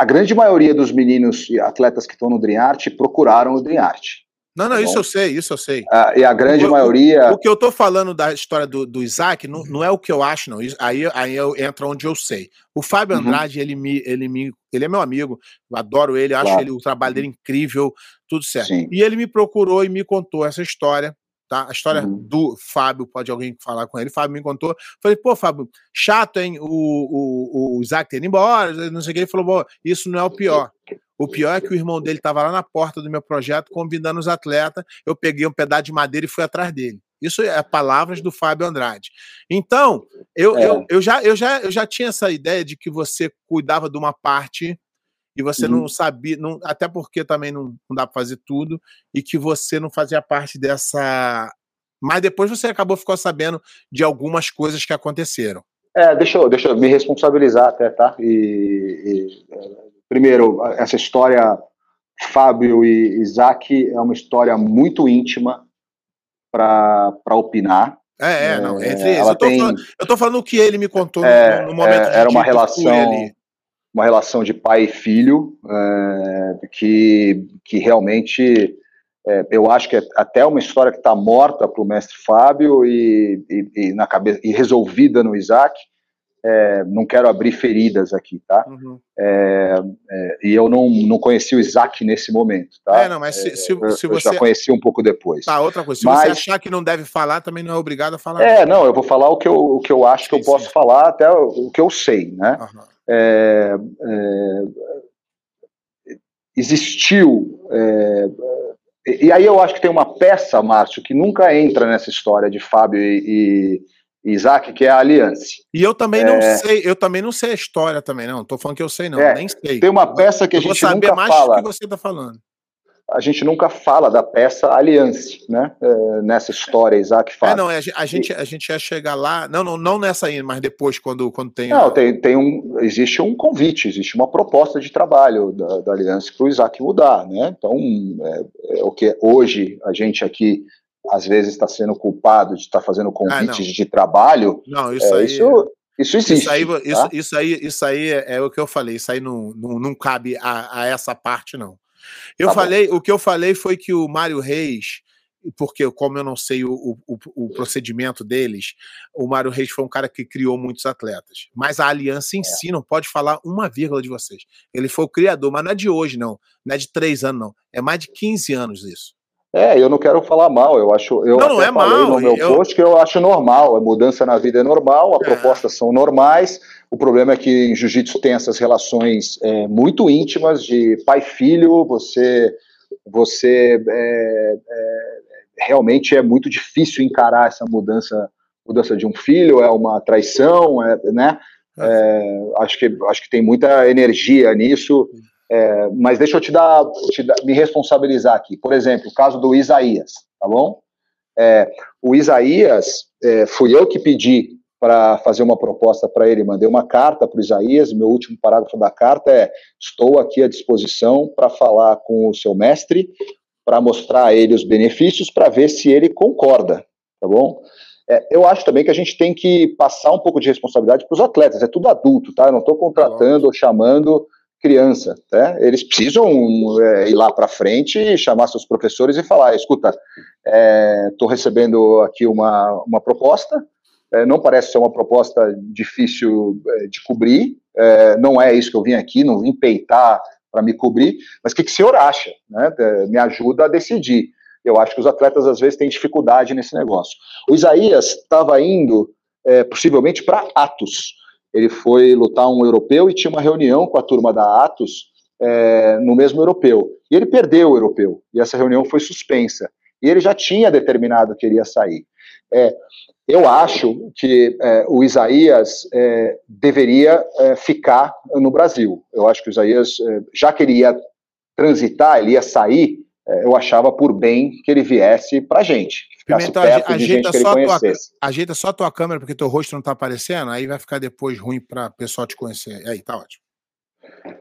a grande maioria dos meninos e atletas que estão no Dream Art procuraram o Dream Art. Não, não, tá isso eu sei, isso eu sei. Ah, e a grande o, maioria. O, o, que eu tô falando da história do, do Isaac não, não é o que eu acho, não. Aí, aí eu entro onde eu sei. O Fábio uhum. Andrade, ele, me, ele, me, ele é meu amigo, eu adoro ele, acho claro. ele, o trabalho dele incrível, tudo certo. Sim. E ele me procurou e me contou essa história tá? A história uhum. do Fábio, pode alguém falar com ele. Fábio me contou. Falei, pô, Fábio, chato, hein? O, o, o Isaac ter ido embora, não sei o que. Ele falou, isso não é o pior. O pior é que o irmão dele estava lá na porta do meu projeto convidando os atletas. Eu peguei um pedaço de madeira e fui atrás dele. Isso é palavras do Fábio Andrade. Então, eu, é. eu, eu, já, eu, já, eu já tinha essa ideia de que você cuidava de uma parte e você uhum. não sabia, não, até porque também não, não dá para fazer tudo, e que você não fazia parte dessa. Mas depois você acabou ficou sabendo de algumas coisas que aconteceram. É, deixa eu, deixa eu me responsabilizar até, tá? E, e primeiro, essa história Fábio e Isaac é uma história muito íntima para opinar. É, é, não. Entre é, eu, tô tem, falando, eu tô falando o que ele me contou é, no, momento é, Era uma relação, uma relação de pai e filho é, que, que realmente é, eu acho que é até uma história que está morta para o mestre Fábio e, e, e, na cabeça e resolvida no Isaac é, não quero abrir feridas aqui, tá? Uhum. É, é, e eu não, não conheci o Isaac nesse momento, tá? É, não, mas se, se, se você... Eu já conheci um pouco depois. Tá, outra coisa, se mas... você achar que não deve falar, também não é obrigado a falar. É, não, eu vou falar o que eu, o que eu acho sim, que eu sim. posso falar, até o que eu sei, né? Uhum. existiu... e aí eu acho que tem uma peça, Márcio, que nunca entra nessa história de Fábio e, e Isaac, que é a aliança. E eu também é... não sei, eu também não sei a história também, não. Tô falando que eu sei, não, é, nem sei. Tem uma peça que a gente nunca fala. mais do que você está falando a gente nunca fala da peça Aliança, né? É, nessa história, Isaac fala. É, não, a gente, a gente ia chegar lá, não, não, não nessa ainda, mas depois, quando, quando tem. Não, a... tem, tem um, existe um convite, existe uma proposta de trabalho da, da Aliança para o Isaac mudar, né? Então, é, é, o que hoje a gente aqui às vezes está sendo culpado de estar tá fazendo convites ah, de trabalho. Não, isso é, aí. Isso, isso existe. Isso aí, tá? isso, isso, aí, isso aí é, é, o que eu falei. Isso aí não, não, não cabe a, a essa parte, não. Eu tá falei, bom. o que eu falei foi que o Mário Reis, porque como eu não sei o, o, o, procedimento deles, o Mário Reis foi um cara que criou muitos atletas. Mas a aliança em é. si não pode falar uma vírgula de vocês. Ele foi o criador, mas não é de hoje, não. Não é de três anos, não. É mais de 15 anos isso. É, eu não quero falar mal, eu acho, eu não, não é falei mal, no meu eu... post que eu acho normal, a mudança na vida é normal, as é. propostas são normais, o problema é que em jiu-jitsu tem essas relações é, muito íntimas de pai-filho, você, você é, é, realmente é muito difícil encarar essa mudança, mudança de um filho, é uma traição, é, né? É, acho, que, acho que tem muita energia nisso, é, mas deixa eu te dar, te dar, me responsabilizar aqui. Por exemplo, o caso do Isaías, tá bom? É, o Isaías, é, fui eu que pedi para fazer uma proposta para ele, mandei uma carta para o Isaías, meu último parágrafo da carta é: estou aqui à disposição para falar com o seu mestre, para mostrar a ele os benefícios, para ver se ele concorda, tá bom? É, eu acho também que a gente tem que passar um pouco de responsabilidade para os atletas, é tudo adulto, tá? Eu não estou contratando ou chamando criança. Né? Eles precisam é, ir lá para frente e chamar seus professores e falar: escuta, estou é, recebendo aqui uma, uma proposta, é, não parece ser uma proposta difícil é, de cobrir, é, não é isso que eu vim aqui, não vim peitar para me cobrir, mas o que, que o senhor acha? Né? É, me ajuda a decidir. Eu acho que os atletas às vezes têm dificuldade nesse negócio. O Isaías estava indo possivelmente para Atos ele foi lutar um europeu e tinha uma reunião com a turma da Atos é, no mesmo europeu. E ele perdeu o europeu, e essa reunião foi suspensa. E ele já tinha determinado que iria sair. É, eu acho que é, o Isaías é, deveria é, ficar no Brasil. Eu acho que o Isaías, é, já que ele ia transitar, ele ia sair, eu achava por bem que ele viesse para a gente. Pimentel, ajeita só, tua, ajeita só a tua câmera, porque teu rosto não está aparecendo, aí vai ficar depois ruim para o pessoal te conhecer. Aí, tá ótimo.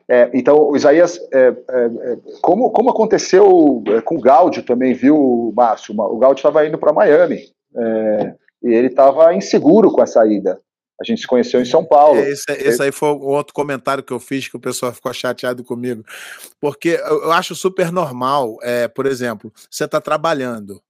É, então, Isaías, é, é, é como, como aconteceu é, com o Gaudio também, viu, Márcio? O Gaudio estava indo para Miami é, e ele estava inseguro com a saída. A gente se conheceu em São Paulo. Esse, esse aí foi outro comentário que eu fiz que o pessoal ficou chateado comigo. Porque eu acho super normal, por exemplo, você está trabalhando,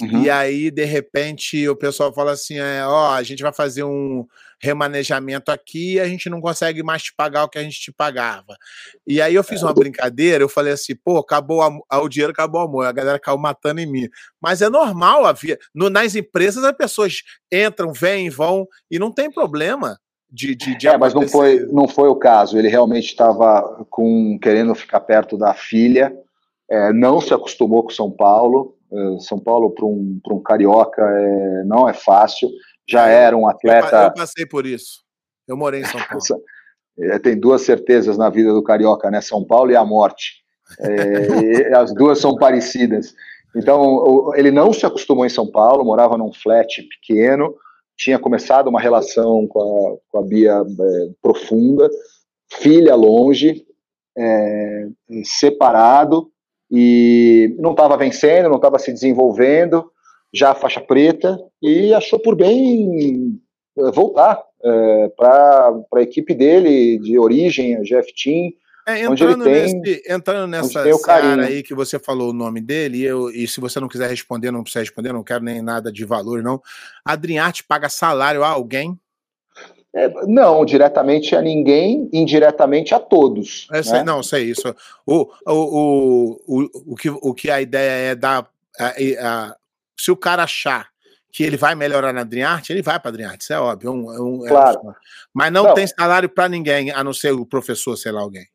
Uhum. E aí, de repente, o pessoal fala assim: é, ó, a gente vai fazer um remanejamento aqui e a gente não consegue mais te pagar o que a gente te pagava. E aí eu fiz uma brincadeira, eu falei assim, pô, acabou a, o dinheiro, acabou o amor, a galera caiu matando em mim. Mas é normal, havia. No, nas empresas as pessoas entram, vêm, vão, e não tem problema. De, de, de é, mas não foi, não foi o caso. Ele realmente estava querendo ficar perto da filha, é, não se acostumou com São Paulo, São Paulo para um, um carioca é, não é fácil. Já era um atleta. Eu, eu passei por isso. Eu morei em São Paulo. (laughs) É, tem duas certezas na vida do carioca, né? São Paulo e a morte. É, as duas são parecidas. Então, ele não se acostumou em São Paulo, morava num flat pequeno, tinha começado uma relação com a, com a Bia é, profunda, filha longe, é, separado, e não estava vencendo, não estava se desenvolvendo, já faixa preta, e achou por bem eh, voltar é, para a equipe dele de origem, a GF Team, é, entrando, tem, nesse, entrando nessa cara aí que você falou o nome dele, e, eu, e se você não quiser responder, não precisa responder, não quero nem nada de valor, não. Adriarte paga salário a alguém? É, não, diretamente a ninguém, indiretamente a todos. É, sei, né? Não, sei isso. O, o, o, o, o, que, o que a ideia é dar. A, a, se o cara achar que ele vai melhorar na Adriarte, ele vai para a Adriarte, isso é óbvio. É um, é um, claro. É mas não, não, tem salário para ninguém, a não ser o professor, sei lá, alguém.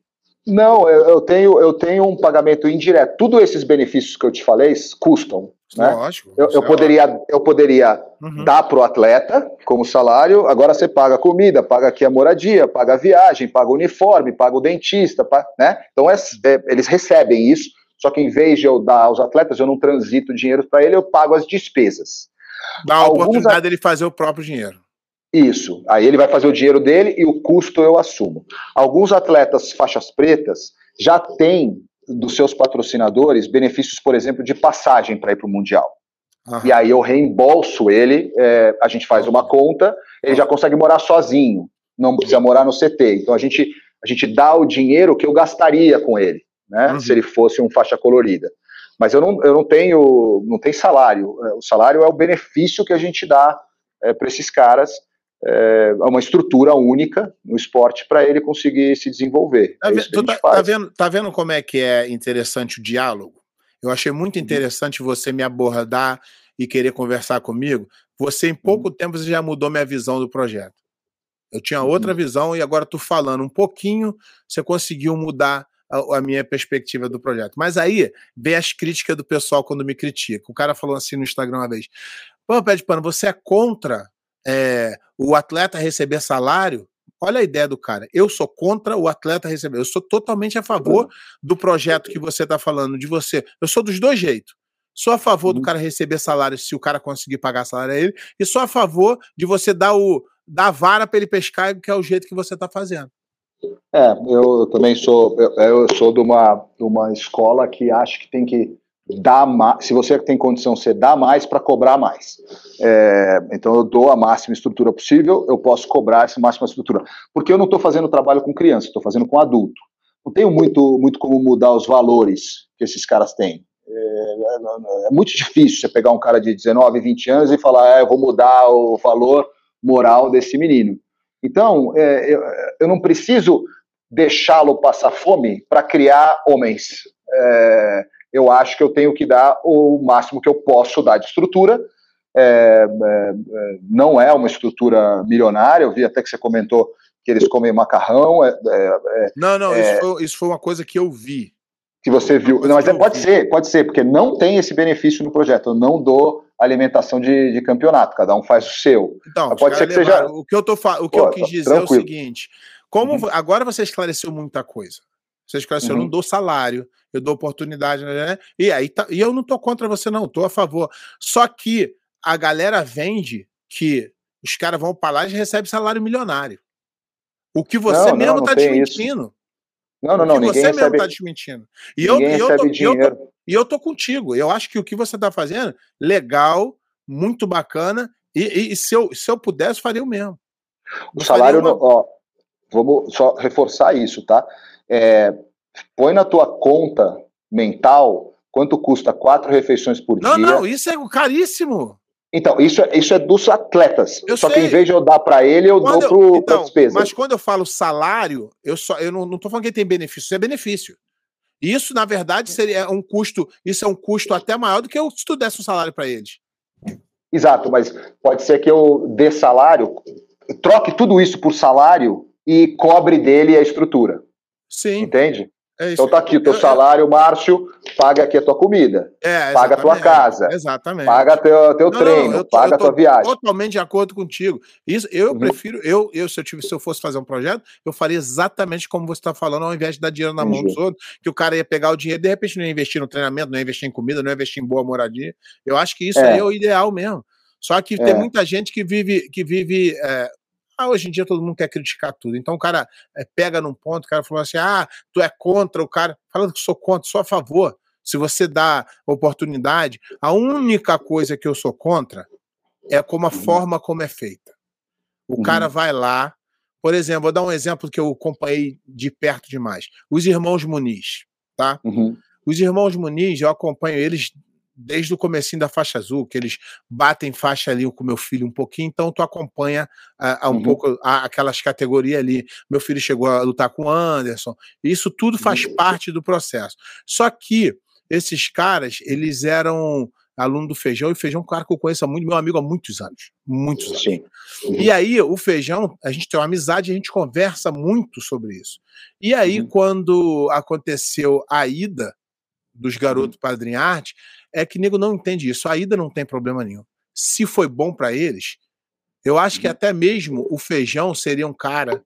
Não, eu, eu, tenho, eu tenho um pagamento indireto. Todos esses benefícios que eu te falei custam. Né? Lógico. Eu, eu é poderia, eu poderia uhum. dar para o atleta como salário, agora você paga comida, paga aqui a moradia, paga a viagem, paga o uniforme, paga o dentista, paga, né? Então é, é, eles recebem isso, só que em vez de eu dar aos atletas, eu não transito dinheiro para ele, eu pago as despesas. Dá a Alguns oportunidade dele fazer o próprio dinheiro. Isso. Aí ele vai fazer o dinheiro dele e o custo eu assumo. Alguns atletas faixas pretas já têm dos seus patrocinadores benefícios, por exemplo, de passagem para ir para o Mundial. Uhum. E aí eu reembolso ele, é, a gente faz uma conta, ele já consegue morar sozinho, não precisa morar no CT. Então a gente, a gente dá o dinheiro que eu gastaria com ele, né? Uhum. Se ele fosse um faixa colorida. Mas eu não, eu não tenho não tem salário. É, o salário é o benefício que a gente dá é, para esses caras é, uma estrutura única no esporte para ele conseguir se desenvolver. Tá, é tá, tá, vendo, tá vendo como é que é interessante o diálogo? Eu achei muito uhum. interessante você me abordar e querer conversar comigo. Você, em pouco uhum. tempo, você já mudou minha visão do projeto. Eu tinha outra uhum. visão e agora tu falando um pouquinho, você conseguiu mudar a, a, minha perspectiva do projeto. Mas aí vem as críticas do pessoal quando me critica. O cara falou assim no Instagram uma vez: Pô, Pé de Pano, você é contra é, o atleta receber salário, olha a ideia do cara. Eu sou contra o atleta receber. Eu sou totalmente a favor do projeto que você está falando, de você. Eu sou dos dois jeitos. Sou a favor do uhum. cara receber salário se o cara conseguir pagar salário a ele, e sou a favor de você dar o dar a vara para ele pescar, que é o jeito que você está fazendo. É, eu, eu também sou eu, eu, sou de uma, de uma escola que acho que tem que dá mais, se você tem condição, você dá mais para cobrar mais. É, então eu dou a máxima estrutura possível, eu posso cobrar essa máxima estrutura. Porque eu não estou fazendo trabalho com criança, estou fazendo com adulto. Não tenho muito, muito como mudar os valores que esses caras têm. É, é muito difícil você pegar um cara de 19, 20 anos e falar, ah, eu vou mudar o valor moral desse menino. Então, é, eu, eu não preciso deixá-lo passar fome para criar homens. É, eu acho que eu tenho que dar o máximo que eu posso dar de estrutura. É, é, é não é uma estrutura milionária, eu vi até que você comentou que eles comem macarrão. É, é, não, não, isso foi, isso, foi, uma coisa que eu vi. Que você viu. Não, mas pode vi. ser, pode ser, porque não tem esse benefício no projeto. Eu não dou alimentação de, de campeonato, cada um faz o seu. Então, pode ser que seja. O que eu, tô, o que Pô, eu quis dizer tranquilo. é o seguinte: como uhum. agora você esclareceu muita coisa. Você esclareceu, uhum. eu não dou salário, eu dou oportunidade, né? E aí tá, e eu não tô contra você, não, tô a favor. Só que a galera vende que os caras vão para lá e recebem salário milionário. O que você não, mesmo não, não tá desmentindo. Isso. Não, não, não. O que você recebe, mesmo tá desmentindo. E eu, eu tô, e, eu tô, e eu tô contigo. Eu acho que o que você tá fazendo, legal, muito bacana. E, e se, eu, se eu pudesse, faria o mesmo. O salário, ó, vamos só reforçar isso, tá? É, põe na tua conta mental quanto custa quatro refeições por não, dia. Não, não, isso é caríssimo. Então, isso, é, isso é dos atletas. Eu Só sei. que em vez de eu dar para ele, eu quando dou para então, despesa. Mas quando eu falo salário, eu só eu não, não tô falando que ele tem benefício, isso é benefício. Isso, na verdade, seria um custo, isso é um custo até maior do que eu, se tu desse um salário para eles. Exato, mas pode ser que eu dê salário, troque tudo isso por salário e cobre dele a estrutura. Sim. Entende? É então tá aqui o teu salário, Márcio, paga aqui a tua comida, é, paga a tua casa, exatamente. paga teu, teu não, treino, não, tô, paga a tua viagem. Totalmente de acordo contigo. Isso, eu uhum. prefiro, eu, eu se eu tivesse, se eu fosse fazer um projeto, eu faria exatamente como você está falando, ao invés de dar dinheiro na mão dos outros, que o cara ia pegar o dinheiro, de repente não ia investir no treinamento, não ia investir em comida, não ia investir em boa moradia. Eu acho que isso é. aí é o ideal mesmo. Só que é. tem muita gente que vive, que vive é, ah, hoje em dia todo mundo quer criticar tudo. Então o cara é, pega num ponto, o cara falou assim: ah, tu é contra o cara. Falando que sou contra, sou a favor. Se você dá oportunidade, a única coisa que eu sou contra é como a uhum. forma como é feita. O uhum. cara vai lá, por exemplo, vou dar um exemplo que eu acompanhei de perto demais. Os irmãos Muniz, tá? Uhum. Os irmãos Muniz, eu acompanho eles desde o comecinho da faixa azul, que eles batem faixa ali com meu filho um pouquinho, então tu acompanha uh, um uhum. pouco a, aquelas categorias ali. Meu filho chegou a lutar com o Anderson. Isso tudo faz uhum. parte do processo. Só que esses caras, eles eram aluno do Feijão, e o Feijão é um cara que eu conheço muito, meu amigo há muitos anos. Muitos anos. Sim. Uhum. E aí, o Feijão, a gente tem uma amizade, a gente conversa muito sobre isso. E aí, uhum. quando aconteceu a ida dos garotos uhum. padrinharte, é que nego não entende isso. A ida não tem problema nenhum. Se foi bom para eles, eu acho que uhum. até mesmo o feijão seria um cara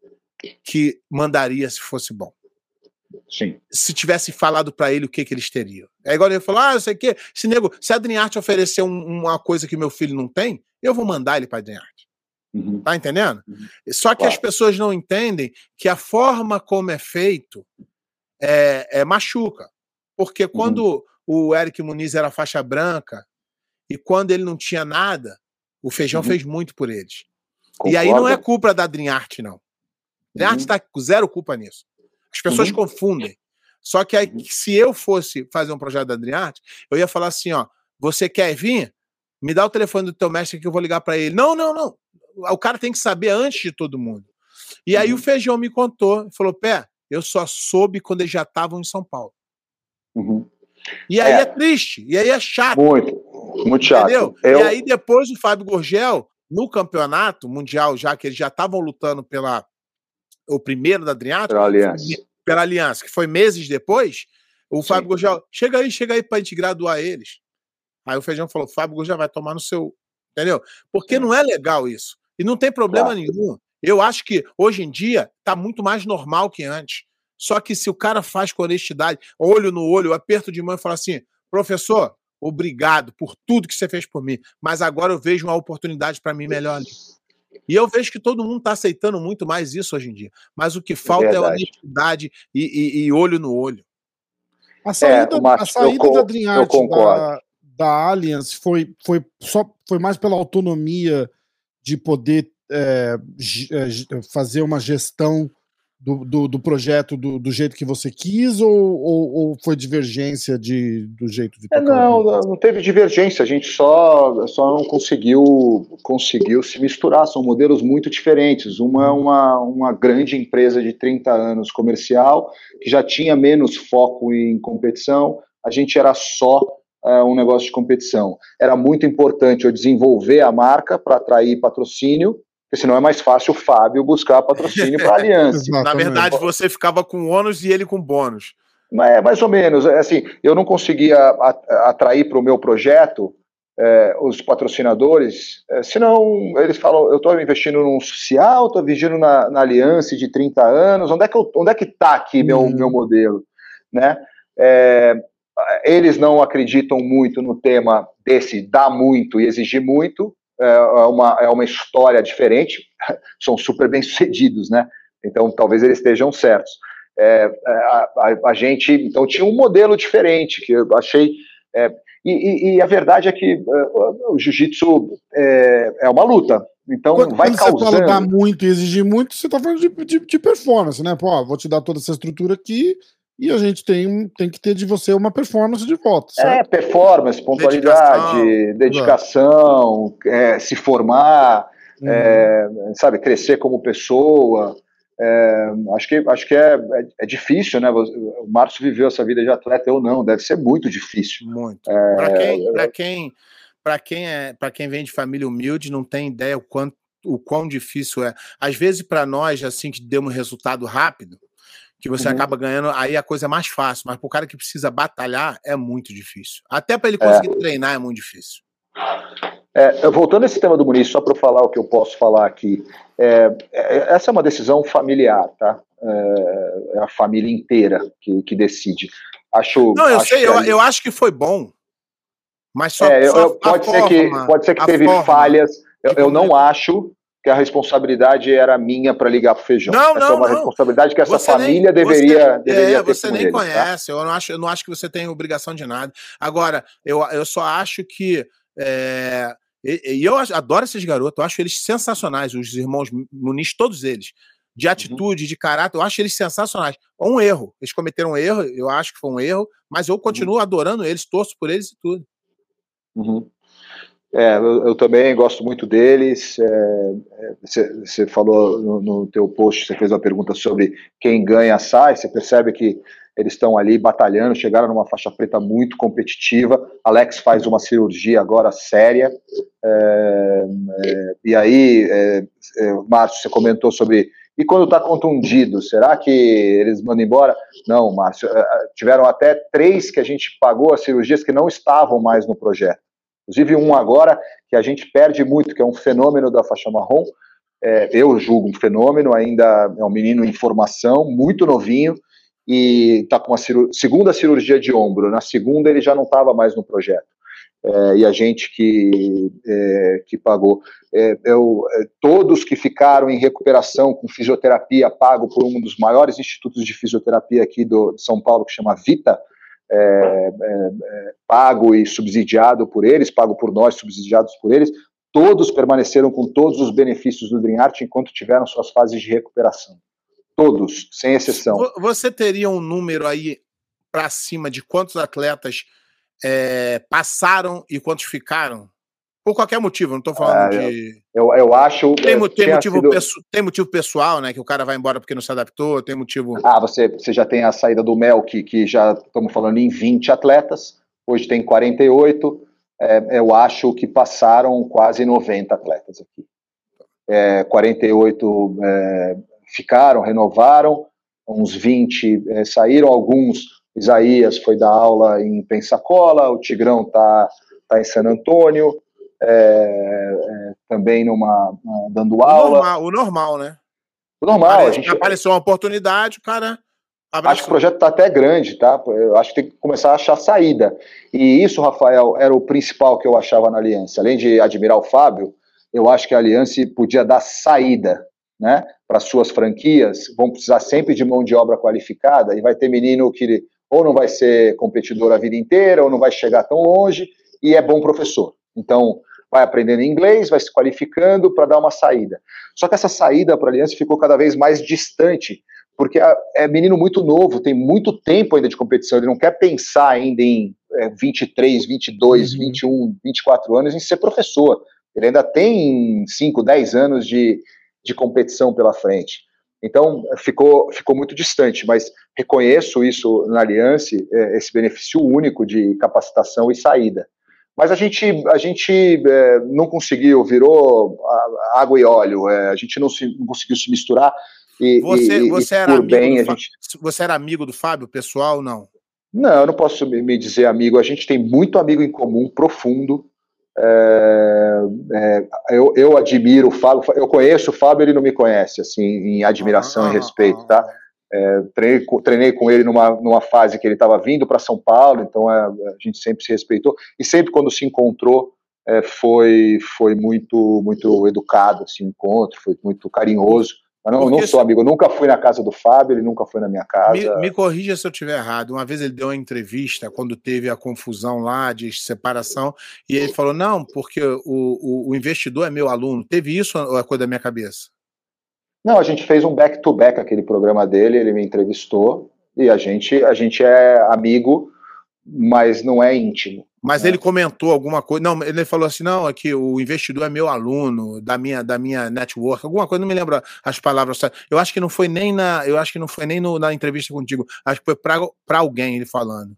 que mandaria se fosse bom. Sim. Se tivesse falado para ele o que, que eles teriam. É igual ele falou: ah, eu sei o quê. Se, nego, se a Adriarte oferecer um, uma coisa que meu filho não tem, eu vou mandar ele para Adriarte. Uhum. Tá entendendo? Uhum. Só que claro. as pessoas não entendem que a forma como é feito é, é machuca. Porque quando uhum o Eric Muniz era faixa branca, e quando ele não tinha nada, o Feijão uhum. fez muito por eles. Concordo. E aí não é culpa da Drinhart, não. Drinhart está uhum. com zero culpa nisso. As pessoas uhum. confundem. Só que aí, uhum. se eu fosse fazer um projeto da Drinhart, eu ia falar assim: ó, você quer vir? Me dá o telefone do teu mestre que eu vou ligar para ele. Não, não, não. O cara tem que saber antes de todo mundo. E aí o uhum. Feijão me contou, falou: Pé, eu só soube quando eles já estavam em São Paulo. Uhum. E aí é. é, triste, e aí é chato. Muito, muito chato. Entendeu? Eu... E aí depois o Fábio Gorgel, no campeonato mundial, já que eles já estavam lutando pela o primeiro da Adriato, pela aliança. pela aliança, que foi meses depois, o Sim. Fábio Gorgel, chega aí, chega aí pra gente graduar eles. Aí o Feijão falou, Fábio Gorgel vai tomar no seu, entendeu? Porque não é legal isso. E não tem problema claro. nenhum. Eu acho que hoje em dia tá muito mais normal que antes. Só que se o cara faz com honestidade, olho no olho, aperto de mão e fala assim: professor, obrigado por tudo que você fez por mim, mas agora eu vejo uma oportunidade para mim melhor ali. E eu vejo que todo mundo está aceitando muito mais isso hoje em dia. Mas o que falta é, é honestidade e, e, e, olho no olho. A saída, é, a saída da Dream Art da, da Allianz foi, foi, só, foi mais pela autonomia de poder é, fazer uma gestão do, do, do projeto do, do, jeito que você quis ou, ou, ou, foi divergência de, do jeito de é, não, não teve divergência, a gente só, só não conseguiu, conseguiu se misturar, são modelos muito diferentes. Uma é uma, uma grande empresa de 30 anos comercial, que já tinha menos foco em competição, a gente era só é, um negócio de competição. Era muito importante eu desenvolver a marca para atrair patrocínio, porque senão é mais fácil o Fábio buscar patrocínio para a (laughs) Aliança. Na verdade, você ficava com ônus e ele com bônus. É, mais ou menos. É assim, eu não conseguia atrair para o meu projeto é, os patrocinadores, é, senão eles falam, eu estou investindo num social, estou investindo na, na, aliança de 30 anos, onde é que onde é que está aqui meu, hum. meu modelo? Né? É, eles não acreditam muito no tema desse dar muito e exigir muito, é, é uma, é uma história diferente, (laughs) são super bem sucedidos, né? Então talvez eles estejam certos. É, é, a, a, a, gente, então tinha um modelo diferente que eu achei. É, e, e, e, a verdade é que uh, o jiu-jitsu é, é, uma luta. Então quando, vai quando causando. Você fala dar muito e exigir muito, você está falando de, de, de, performance, né? Pô, vou te dar toda essa estrutura aqui e a gente tem, tem que ter de você uma performance de voto. Certo? É, performance, pontualidade, dedicação, dedicação é, se formar, uhum. é, sabe, crescer como pessoa. É, acho que, acho que é, é, é, difícil, né? O Márcio viveu essa vida de atleta ou não, deve ser muito difícil. Muito. É, para quem, para quem, para quem, é, quem vem de família humilde, não tem ideia o quanto o quão difícil é. Às vezes, para nós, assim, que deu um resultado rápido, que você uhum. acaba ganhando, aí a coisa é mais fácil. Mas para o cara que precisa batalhar, é muito difícil. Até para ele é. conseguir treinar é muito difícil. É, voltando a esse tema do Muniz, só para falar o que eu posso falar aqui, é, é, essa é uma decisão familiar, tá? É, é, a família inteira que, que decide. Acho. Não, eu acho sei, eu, eu acho que foi bom. Mas só, é, só eu, pode, ser que, pode ser que teve forma. falhas. Eu, eu não acho que a responsabilidade era minha para ligar para o feijão. Não, essa é uma não. responsabilidade que essa você família nem, deveria, você, deveria é, ter. Você nem eles, tá? conhece. Tá? Eu, não acho, eu não acho que você tem obrigação de nada. Agora, eu, eu só acho que. É, e, e, eu adoro esses garotos, eu acho eles sensacionais, os irmãos Muniz, todos eles. De uhum. atitude, uhum. de caráter, eu acho eles sensacionais. Um erro. Eles cometeram um erro, eu acho que foi um erro, mas eu uhum. continuo uhum. adorando eles, torço por eles e tudo. Uhum. É, eu, eu, também gosto muito deles. Você é, é falou no, no teu post, você fez uma pergunta sobre quem ganha sai. Você percebe que eles estão ali batalhando, chegaram numa faixa preta muito competitiva. Alex faz uma cirurgia agora séria. É, é, e aí, é, Márcio, você comentou sobre. E quando está contundido, será que eles mandam embora? Não, Márcio. Tiveram até três que a gente pagou as cirurgias que não estavam mais no projeto. Inclusive um agora que a gente perde muito, que é um fenômeno da faixa marrom. É, eu julgo um fenômeno, ainda é um menino em formação, muito novinho, e está com a segunda cirurgia de ombro. Na segunda ele já não estava mais no projeto. É, e a gente que, é, que pagou. É, eu, é, todos que ficaram em recuperação com fisioterapia, pago por um dos maiores institutos de fisioterapia aqui do, de São Paulo, que chama Vita, é, é, é, pago e subsidiado por eles, pago por nós, subsidiados por eles, todos permaneceram com todos os benefícios do Dream Art enquanto tiveram suas fases de recuperação. Todos, sem exceção. Você teria um número aí para cima de quantos atletas é, passaram e quantos ficaram? Por qualquer motivo, não estou falando é, de. Eu, eu acho. Tem, tem motivo sido... tem motivo pessoal, né? Que o cara vai embora porque não se adaptou, tem motivo. Ah, você, você já tem a saída do Melk, que já estamos falando em 20 atletas, hoje tem 48. É, eu acho que passaram quase 90 atletas aqui. É, 48 é, ficaram, renovaram, uns 20 é, saíram, alguns. Isaías foi dar aula em Pensacola, o Tigrão está tá em San Antônio, é, é, também numa, dando o aula. Normal, o normal, né? O normal. Parece, a gente... Apareceu uma oportunidade, o cara. Abraçou. Acho que o projeto está até grande, tá? Eu acho que tem que começar a achar saída. E isso, Rafael, era o principal que eu achava na Aliança. Além de admirar o Fábio, eu acho que a Aliança podia dar saída né, para suas franquias. Vão precisar sempre de mão de obra qualificada e vai ter menino que ou não vai ser competidor a vida inteira, ou não vai chegar tão longe, e é bom professor. Então, vai aprendendo inglês, vai se qualificando para dar uma saída. Só que essa saída para a Aliança ficou cada vez mais distante, porque é menino muito novo, tem muito tempo ainda de competição, ele não quer pensar ainda em é, 23, 22, uhum. 21, 24 anos em ser professor. Ele ainda tem 5, 10 anos de, de competição pela frente. Então, ficou, ficou muito distante, mas reconheço isso na Aliança, é, esse benefício único de capacitação e saída. Mas a gente, a gente é, não conseguiu, virou água e óleo, é, a gente não, se, não conseguiu se misturar. E, você, e, você, e era amigo bem, a gente... você era amigo do Fábio, pessoal, não? Não, eu não posso me dizer amigo, a gente tem muito amigo em comum, profundo. É, é, eu, eu admiro o Fábio, eu conheço o Fábio, ele não me conhece, assim, em admiração ah, e respeito, ah, tá? É, treinei, treinei, com ele numa, numa fase que ele estava vindo para São Paulo, então é, a gente sempre se respeitou e sempre quando se encontrou é, foi foi muito muito educado esse assim, encontro, foi muito carinhoso. Mas não, não sou amigo, eu nunca fui na casa do Fábio, ele nunca foi na minha casa. Me, me corrija se eu estiver errado. Uma vez ele deu uma entrevista quando teve a confusão lá de separação e ele falou: não, porque o, o, o investidor é meu aluno. Teve isso ou é coisa da minha cabeça? Não, a gente fez um back-to-back -back, aquele programa dele, ele me entrevistou, e a gente, a gente é amigo, mas não é íntimo. Mas né? ele comentou alguma coisa. Não, ele falou assim: não, é o investidor é meu aluno, da minha, da minha network, alguma coisa, não me lembro as palavras. Eu acho que não foi nem na. Eu acho que não foi nem no, na entrevista contigo. Acho que foi para alguém ele falando.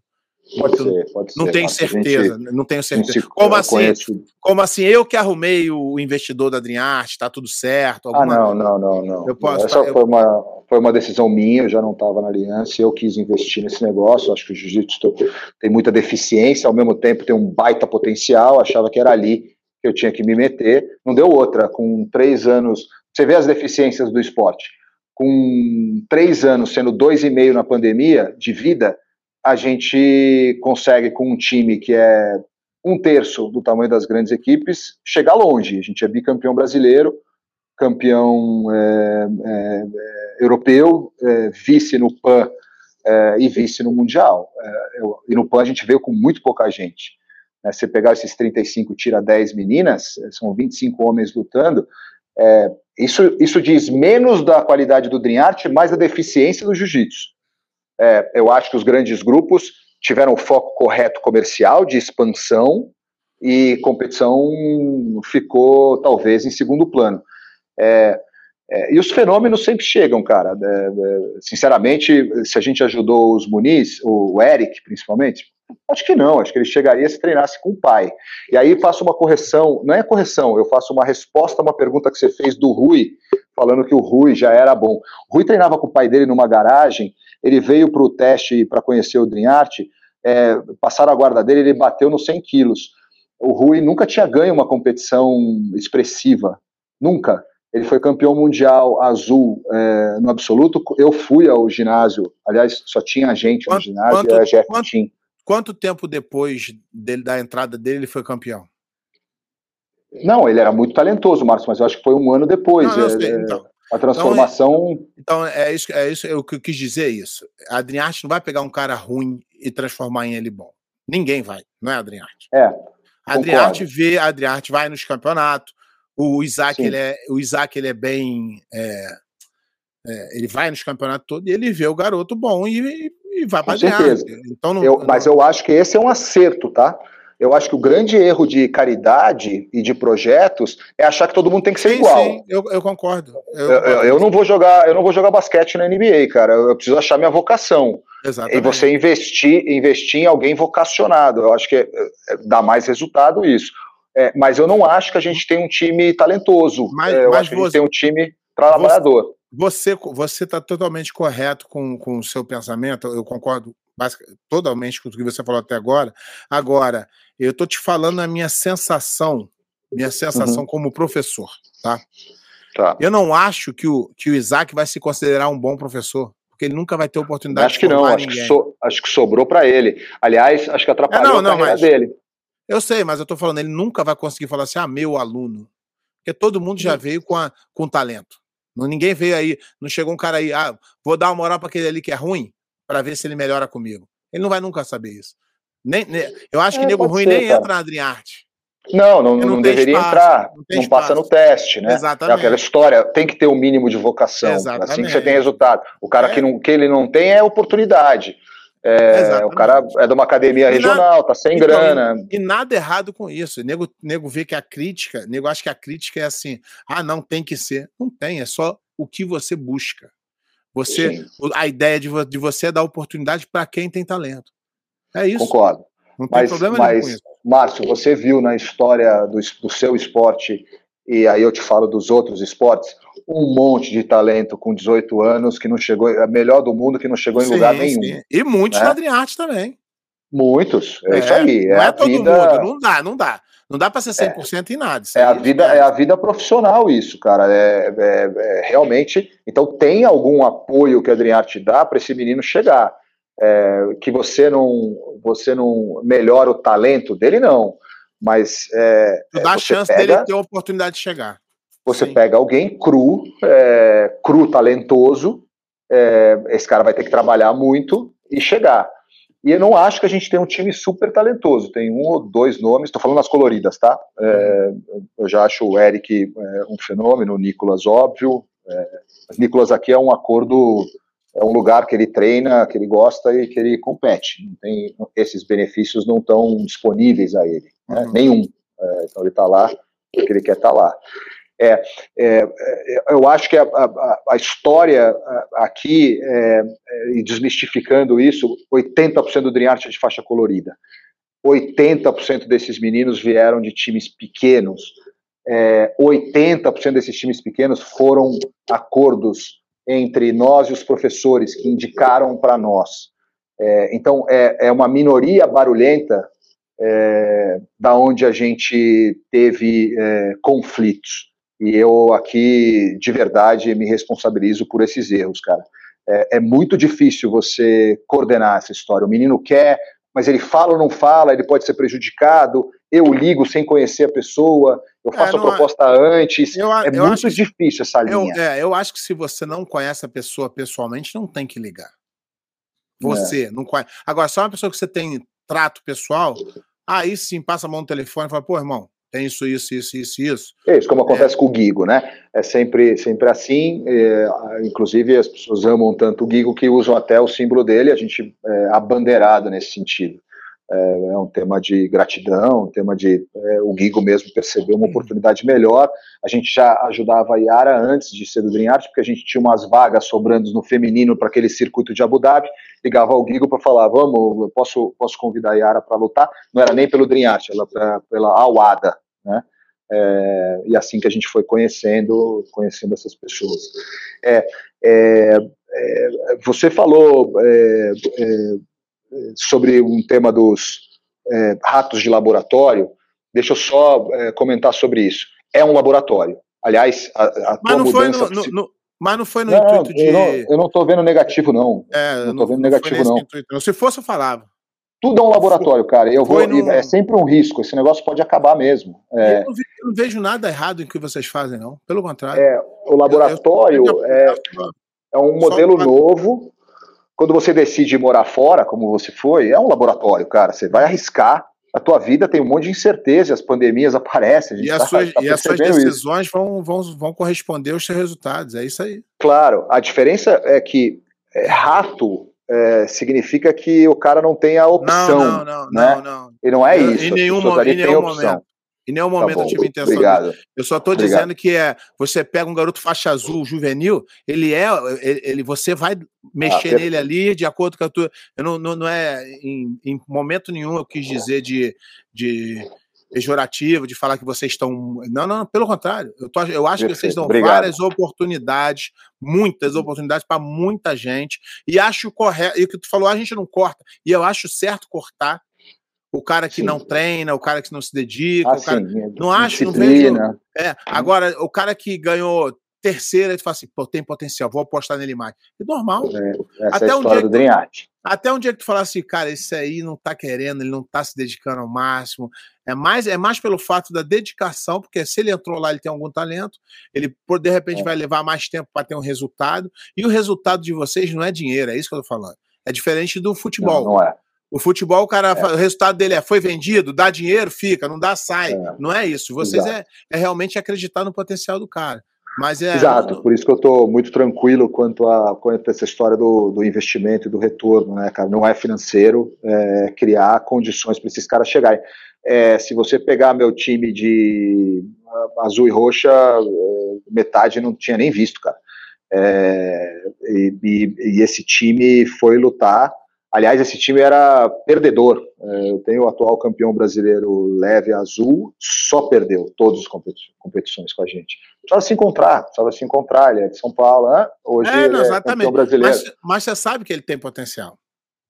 Pode ser, pode ser. Não tenho certeza, gente, não tenho certeza. Como assim? Conheço... Como assim? Eu que arrumei o investidor da Dreamart, está tudo certo? Ah, não, não, não, não. Eu posso, Essa tá, foi, eu... uma, foi uma decisão minha, eu já não estava na aliança, eu quis investir nesse negócio, acho que o jiu-jitsu tem muita deficiência, ao mesmo tempo tem um baita potencial, achava que era ali que eu tinha que me meter, não deu outra, com três anos, você vê as deficiências do esporte, com três anos sendo dois e meio na pandemia de vida, a gente consegue, com um time que é um terço do tamanho das grandes equipes, chegar longe. A gente é bicampeão brasileiro, campeão é, é, é europeu, é, vice no PAN é, e vice no Mundial. É, eu, e no PAN a gente veio com muito pouca gente. Né? Você pegar esses 35, tira 10 meninas, são 25 homens lutando. isso, isso diz menos da qualidade do Dream Art, mais da deficiência do jiu-jitsu. É, eu acho que os grandes grupos tiveram o foco correto comercial, de expansão, e competição ficou talvez em segundo plano. É, é, e os fenômenos sempre chegam, cara. É, é, sinceramente, se a gente ajudou os Muniz, o Eric principalmente, acho que não. Acho que ele chegaria se treinasse com o pai. E aí faço uma correção, não é correção, eu faço uma resposta a uma pergunta que você fez do Rui, falando que o Rui já era bom. O Rui treinava com o pai dele numa garagem ele veio para o teste para conhecer o Dream Art, é, passaram a guarda dele, ele bateu nos 100 quilos. O Rui nunca tinha ganho uma competição expressiva, nunca. Ele foi campeão mundial azul é, no absoluto. Eu fui ao ginásio, aliás, só tinha gente quanto, no ginásio, quanto, era Jeff quanto, quanto tempo depois dele, da entrada dele ele foi campeão? Não, ele era muito talentoso, Marcos, mas eu acho que foi um ano depois. Não, sei, é, então. A transformação. Então, então, é isso, é isso, é o que eu quis dizer isso. A Adriarte não vai pegar um cara ruim e transformar em ele bom. Ninguém vai, não é Adriarte. É. A Adriarte vê, a Adriarte vai nos campeonatos. O Isaac, ele é, o Isaac, ele é bem. É, é, ele vai nos campeonatos todos e ele vê o garoto bom e, e vai para Adriarte. Então, não, eu, não... Mas eu acho que esse é um acerto, tá? Eu acho que o grande erro de caridade e de projetos é achar que todo mundo tem que ser sim, igual. Sim, eu, eu concordo. Eu, eu, eu, não vou jogar, eu não vou jogar basquete na NBA, cara. Eu preciso achar minha vocação. Exatamente. E você investir, investir em alguém vocacionado. Eu acho que é, é, dá mais resultado isso. É, mas eu não acho que a gente tem um time talentoso. Mas, é, eu mas acho que a gente tem um time trabalhador. Você você está totalmente correto com, com o seu pensamento. Eu concordo totalmente com o que você falou até agora. Agora, eu estou te falando a minha sensação, minha sensação uhum. como professor, tá? tá? Eu não acho que o, que o Isaac vai se considerar um bom professor, porque ele nunca vai ter oportunidade acho de que não, acho que, so, acho que sobrou para ele. Aliás, acho que atrapalhou é, não, não, a carreira mas, dele. Eu sei, mas eu estou falando, ele nunca vai conseguir falar assim, ah, meu aluno. Porque todo mundo já veio com, a, com talento. Ninguém veio aí, não chegou um cara aí, ah, vou dar uma moral para aquele ali que é ruim, para ver se ele melhora comigo. Ele não vai nunca saber isso. Nem, nem eu acho que é, nego ruim ser, nem cara. entra na Adriarte. Não, não, não, não deveria espaço, entrar. Não, não passa no teste, né? Exatamente. É aquela história, tem que ter o um mínimo de vocação. Exatamente. Assim que você tem resultado. O cara é. que, não, que ele não tem é oportunidade. É, o cara é de uma academia regional, tá sem então, grana. E, nada errado com isso. O nego, nego vê que a crítica, nego acha que a crítica é assim: ah, não tem que ser. Não tem, é só o que você busca. Você, Sim. a ideia de, de você é dar oportunidade para quem tem talento. É isso. Concordo. Não tem mas, problema mas, com isso. Márcio, você viu na história do, do seu esporte, e aí eu te falo dos outros esportes, um monte de talento com 18 anos que não chegou, é melhor do mundo que não chegou em sim, lugar nenhum. Sim. E muitos né? na Adriarte também. Muitos, é, é isso aí. Não é, é todo vida... mundo, não dá, não dá. Não dá para ser 100% é, em nada. É a, vida, é a vida profissional isso, cara. É, é, é, realmente. Então tem algum apoio que a Adriar te dá para esse menino chegar. É, que você não, você não melhora o talento dele, não. Mas. É, tu dá a chance pega, dele ter a oportunidade de chegar. Você Sim. pega alguém cru, é, cru, talentoso, esse cara vai ter que trabalhar muito e chegar. E eu não acho que a gente tem um time super talentoso. Tem um ou dois nomes, estou falando nas coloridas, tá? É, eu já acho o Eric é, um fenômeno, o Nicolas, óbvio. É, Nicolas aqui é um acordo é um lugar que ele treina, que ele gosta e que ele compete. Não tem, esses benefícios não estão disponíveis a ele, né? uhum. nenhum. É, então ele está lá porque ele quer estar tá lá. É, é, é, eu acho que a, a, a história aqui, é, é, e desmistificando isso, 80% do Dream Art é de faixa colorida. 80% desses meninos vieram de times pequenos. É, 80% desses times pequenos foram acordos entre nós e os professores que indicaram para nós. É, então, é, é, uma minoria barulhenta é, da onde a gente teve é, conflitos. E eu aqui, de verdade, me responsabilizo por esses erros, cara. É, é, muito difícil você coordenar essa história. O menino quer, mas ele fala ou não fala, ele pode ser prejudicado. Eu ligo sem conhecer a pessoa, eu é, faço é, a proposta antes. Eu, é eu muito difícil essa linha. Eu, é, eu acho que se você não conhece a pessoa pessoalmente, não tem que ligar. Você é. não conhece. Agora, só uma pessoa que você tem trato pessoal, aí sim passa a mão no telefone e fala, pô, irmão, tem isso, isso, isso, isso, isso. É isso, como acontece é. com o Gigo, né? É sempre, sempre assim. É, inclusive, as pessoas amam tanto o Gigo que usam até o símbolo dele, a gente é abandeirado nesse sentido. É, é um tema de gratidão, um tema de é, o Gigo mesmo perceber uma oportunidade melhor. A gente já ajudava a Yara antes de ser do Dream Art, porque a gente tinha umas vagas sobrando no feminino para aquele circuito de Abu Dhabi. Ligava ao Gigo para falar: vamos, posso, posso convidar a Yara para lutar? Não era nem pelo Dream Art, era pra, pela Awada, né? É, e assim que a gente foi conhecendo, conhecendo essas pessoas. É, é, é você falou é, é, sobre um tema dos ratos de laboratório, deixa eu só comentar sobre isso. É um laboratório. Aliás, a, a mas, não foi no, no, no, mas não foi no não, intuito de. Eu não estou vendo negativo, não. É, não estou vendo negativo, não. Intuito, Se fosse, eu falava. Tudo é um laboratório, cara. Eu vou, no... É sempre um risco. Esse negócio pode acabar mesmo. É... Eu, não vejo, eu, não vejo, nada errado em que vocês fazem, não. Pelo contrário. É, o laboratório eu, eu, é, é um modelo novo quando você decide morar fora, como você foi, é um laboratório, cara. Você vai arriscar. A tua vida tem um monte de incerteza, as pandemias aparecem. e, tá, suas, tá e as suas decisões vão, vão, vão corresponder aos seus resultados. É isso aí. Claro, a diferença é que é, rato é, significa que o cara não tem a opção. Não, não, não. Né? não, não. E não é isso. Em nenhum, em nenhum momento. Em nenhum tá momento tá eu tive intenção. Obrigado. De... Eu só estou dizendo que é você pega um garoto faixa azul juvenil, ele é. Ele, ele você vai mexer ah, nele ali de acordo com a tua. Eu não, não, não é. Em, em, momento nenhum eu quis dizer de, de pejorativo, de falar que vocês estão. Não, não, pelo contrário. Eu, tô, eu acho Perfeito. que vocês dão Obrigado. várias oportunidades, muitas oportunidades para muita gente. E acho correto. E o que tu falou, a gente não corta. E eu acho certo cortar o cara que sim. não treina, o cara que não se dedica, ah, o cara... Sim. não acho, não vejo. É, agora o cara que ganhou terceira, ele fala assim, pô, tem potencial, vou apostar nele mais. É normal. É, até é um dia do Dream Até um dia que tu fala assim, cara, esse aí não tá querendo, ele não tá se dedicando ao máximo. É mais, é mais pelo fato da dedicação, porque se ele entrou lá, ele tem algum talento, ele de repente é. vai levar mais tempo para ter um resultado, e o resultado de vocês não é dinheiro, é isso que eu tô falando. É diferente do futebol. Não, não é. O futebol, o cara, é. o resultado dele é foi vendido, dá dinheiro, fica, não dá, sai. É. Não é isso. Vocês é, é, realmente acreditar no potencial do cara. Mas é, Exato, por isso que eu estou muito tranquilo quanto a, quanto a essa história do, do investimento e do retorno, né, cara? Não é financeiro, é criar condições para esses caras chegarem. É, se você pegar meu time de azul e roxa, é, metade não tinha nem visto, cara. É, e, e, e, esse time foi lutar Aliás, esse time era perdedor. É, eu tenho o atual campeão brasileiro leve azul, só perdeu todas as competições com a gente. Precisava se encontrar, precisava se encontrar. Ele é de São Paulo, né? hoje é, não, é campeão brasileiro. Mas, mas, você sabe que ele tem potencial.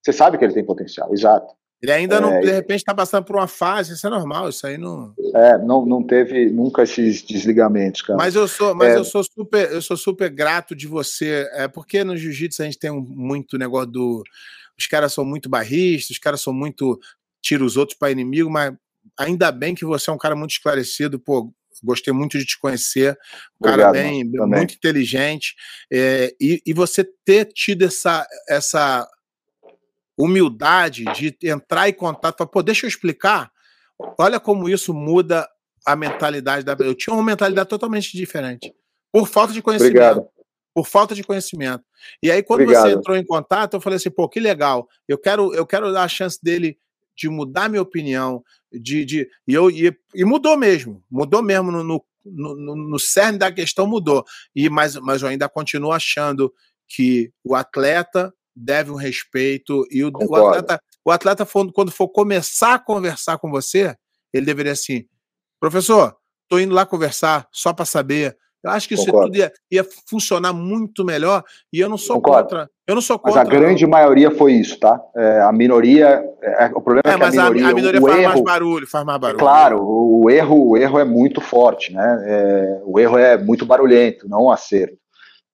Você sabe que ele tem potencial, exato. Ele ainda não, é, de repente, está passando por uma fase, isso é normal, isso aí não. É, não, não teve nunca esses desligamentos, cara. Mas eu sou, mas é... eu sou super, eu sou super grato de você, é porque no jiu-jitsu a gente tem um, muito negócio do os caras são muito barristas, os caras são muito. tira os outros para inimigo, mas ainda bem que você é um cara muito esclarecido, pô. Gostei muito de te conhecer, um cara bem, muito inteligente, é, e, e você ter tido essa, essa humildade de entrar em contato, falar, pô, deixa eu explicar. Olha como isso muda a mentalidade da. Eu tinha uma mentalidade totalmente diferente. Por falta de conhecimento. Obrigado. por falta de conhecimento. E aí, quando Obrigado. você entrou em contato, eu falei assim, pô, que legal. Eu quero, eu quero dar a chance dele de mudar minha opinião, de, de e, eu, e, e mudou mesmo, mudou mesmo no, no, no, no cerne da questão, mudou. E, mas, mas eu ainda continuo achando que o atleta deve um respeito e o, o atleta, o atleta quando for começar a conversar com você, ele deveria assim, professor, tô indo lá conversar só para saber eu acho que isso tudo ia, ia, funcionar muito melhor e eu não sou Concordo. contra. Eu não sou contra. Mas a grande não. maioria foi isso, tá? É, a minoria. É, o problema é, é que a minoria. A, a minoria faz erro, mais barulho, faz mais barulho. Claro, o erro, o erro é muito forte, né? É, o erro é muito barulhento, não um acerto.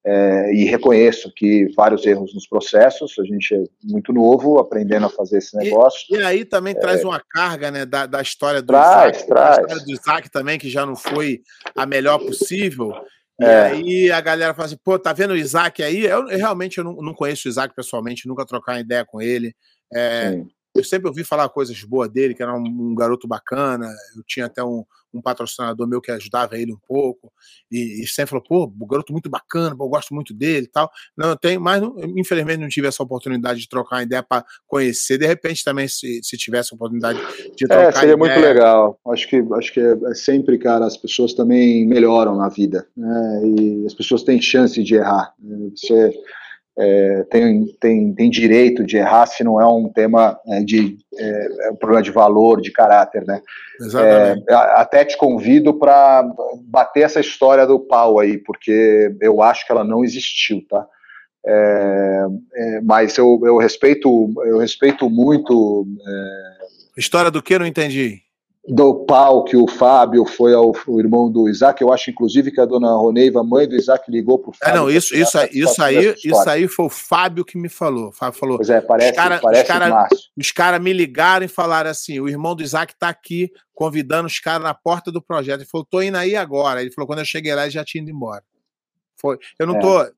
É, e reconheço que vários erros nos processos, a gente é muito novo, aprendendo a fazer esse negócio. E, e aí também é, traz uma carga né, da, da história do traz, Isaac, traz. da história do Isaac também, que já não foi a melhor possível. E é. aí a galera fala assim, pô, tá vendo o Isaac aí? Eu, eu realmente eu não, não, conheço o Isaac pessoalmente, nunca trocar ideia com ele. É, eu sempre ouvi falar coisas boas dele, que era um, um garoto bacana. Eu tinha até um, um patrocinador meu que ajudava ele um pouco, e, e sempre falou, pô, o garoto muito bacana, eu gosto muito dele e tal. Não, eu tenho, mas não, infelizmente não tive essa oportunidade de trocar uma ideia para conhecer. De repente também, se, se tivesse a oportunidade de é, trocar É, seria ideia. muito legal. Acho que, acho que é, é, sempre, cara, as pessoas também melhoram na vida, né? E as pessoas têm chance de errar. Né? Você é, tem, tem, tem direito de errar se não é um tema é, de é, é, um problema de valor, de caráter, né? Exatamente. É, até te convido para bater essa história do pau aí, porque eu acho que ela não existiu, tá? É, mas eu, eu respeito eu respeito muito. História do que? Não entendi do pau que o Fábio foi ao o irmão do Isaac. Eu acho, inclusive, que a dona Roneiva, mãe do Isaac, ligou pro Fábio. É, não, isso, isso, isso, aí, isso aí foi o Fábio que me falou. O Fábio falou. Pois é, parece, os cara, parece os cara, os cara me ligaram e falaram assim: o irmão do Isaac tá aqui convidando os caras na porta do projeto. Ele falou: tô indo aí agora. Ele falou: quando eu cheguei lá, ele já tinha ido embora. Foi. Eu não é. tô.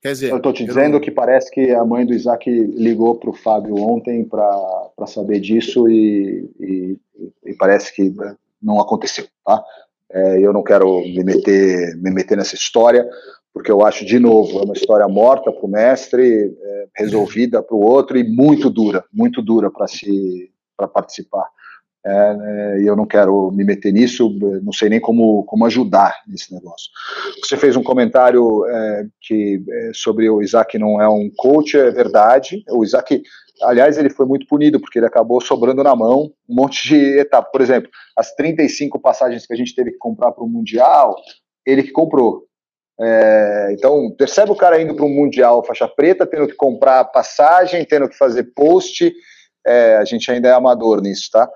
Quer dizer, eu estou te dizendo não... que parece que a mãe do Isaac ligou para o Fábio ontem para saber disso e, e, e, parece que não aconteceu, tá? É, eu não quero me meter, me meter nessa história, porque eu acho, de novo, é uma história morta para o mestre, é, resolvida para o outro e muito dura, muito dura para se para participar. É, né, e eu não quero me meter nisso, não sei nem como, como ajudar nesse negócio. Você fez um comentário é, que é, sobre o Isaac não é um coach, é verdade. O Isaac, aliás, ele foi muito punido porque ele acabou sobrando na mão um monte de etapa. Por exemplo, as 35 passagens que a gente teve que comprar para o Mundial, ele que comprou. É, então, percebe o cara indo para um Mundial faixa preta, tendo que comprar passagem, tendo que fazer post. É, a gente ainda é amador nisso, tá?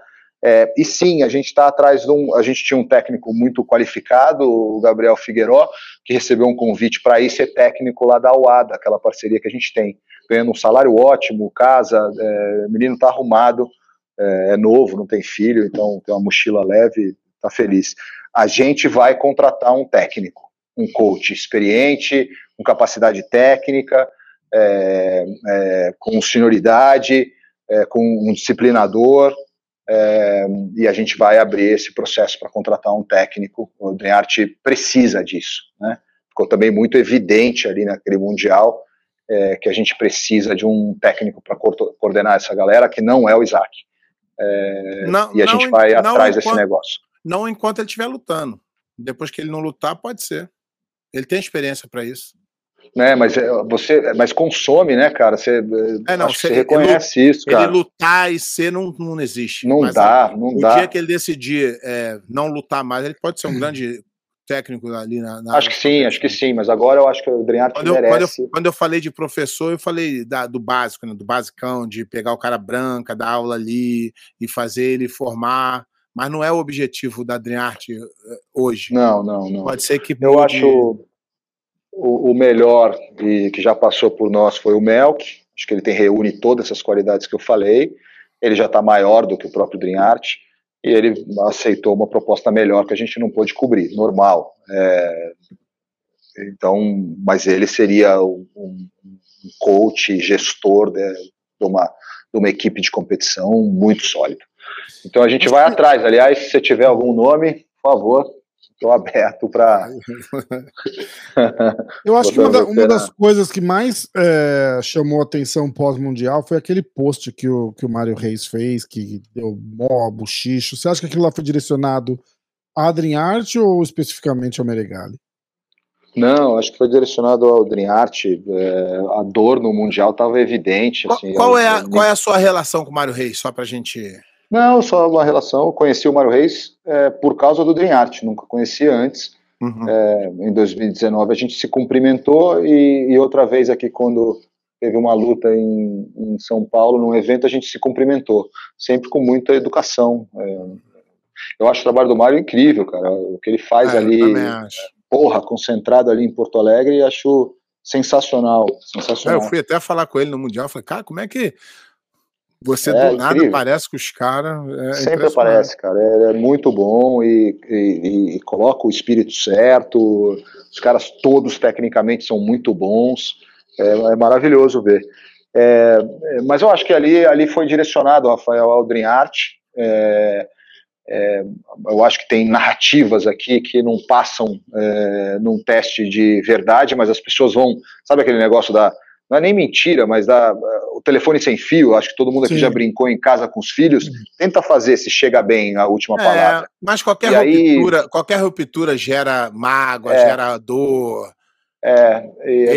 É, e sim, a gente está atrás de um. A gente tinha um técnico muito qualificado, o Gabriel Figueiró, que recebeu um convite para ir ser técnico lá da UADA, aquela parceria que a gente tem, ganhando um salário ótimo, casa, é, o menino está arrumado, é, é, novo, não tem filho, então tem uma mochila leve, está feliz. A gente vai contratar um técnico, um coach experiente, com capacidade técnica, é, é, com senioridade, é, com um disciplinador é, e a gente vai abrir esse processo para contratar um técnico. O Drearte precisa disso, né? Ficou também muito evidente ali naquele mundial é, que a gente precisa de um técnico para coordenar essa galera que não é o Isaac. É, não, e a gente vai atrás enquanto, desse negócio. Não enquanto ele estiver lutando. Depois que ele não lutar, pode ser. Ele tem experiência para isso né? Mas é, você, mas consome, né, cara? Você, é, não, você, reconhece ele, isso, cara. Ele lutar e ser não, não existe. Não dá, não o dá. O dia que ele decidir é, não lutar mais, ele pode ser um grande técnico ali na. na acho que sim, acho que sim. Mas agora eu acho que o Adriano quando merece. quando, eu, quando eu falei de professor, eu falei da, do básico, né, do basicão, de pegar o cara branca, dar aula ali e fazer ele formar mas não é o objetivo da Adriarte eh, hoje. Não, não, não. Pode ser que. Eu acho o, o melhor e que já passou por nós foi o Melk. Acho que ele tem reúne todas essas qualidades que eu falei. Ele já está maior do que o próprio Dream Art e ele aceitou uma proposta melhor que a gente não pôde cobrir, normal. É, então, mas ele seria um, um coach, gestor de, de, uma, de uma equipe de competição muito sólida. Então a gente vai atrás. Aliás, se você tiver algum nome, por favor, estou aberto para. (laughs) Eu acho que uma, da, uma, das coisas que mais é, chamou atenção pós-mundial foi aquele post que o, que o Mário Reis fez, que deu mó buchicho. Você acha que aquilo lá foi direcionado a Adrien Arte ou especificamente ao Meregali? Não, acho que foi direcionado ao Dream Art. É, a dor no Mundial estava evidente. Assim, qual, qual, é a, qual é a sua relação com o Mário Reis? Só para a gente. Não, só uma relação. Conheci o Mário Reis é, por causa do Dream Art, nunca conhecia antes. Uhum. É, em 2019 a gente se cumprimentou e, e, outra vez aqui quando teve uma luta em, em, São Paulo, num evento, a gente se cumprimentou, sempre com muita educação. É, eu acho o trabalho do Mário incrível, cara. O que ele faz é, ali porra, concentrado ali em Porto Alegre, e acho sensacional, sensacional. É, eu fui até falar com ele no Mundial, falei, cara, como é que você é, do nada aparece com os caras? É Sempre aparece, cara, é, é muito bom e, e, e, coloca o espírito certo, os caras todos tecnicamente são muito bons, é, é maravilhoso ver. É, mas eu acho que ali, ali foi direcionado, Rafael, ao Dream Art, é, é, eu acho que tem narrativas aqui que não passam é, num teste de verdade, mas as pessoas vão. Sabe aquele negócio da. Não é nem mentira, mas da, o telefone sem fio. Acho que todo mundo aqui Sim. já brincou em casa com os filhos. Tenta fazer se chega bem a última é, palavra. Mas qualquer ruptura, qualquer ruptura gera mágoa, é. gera dor. É,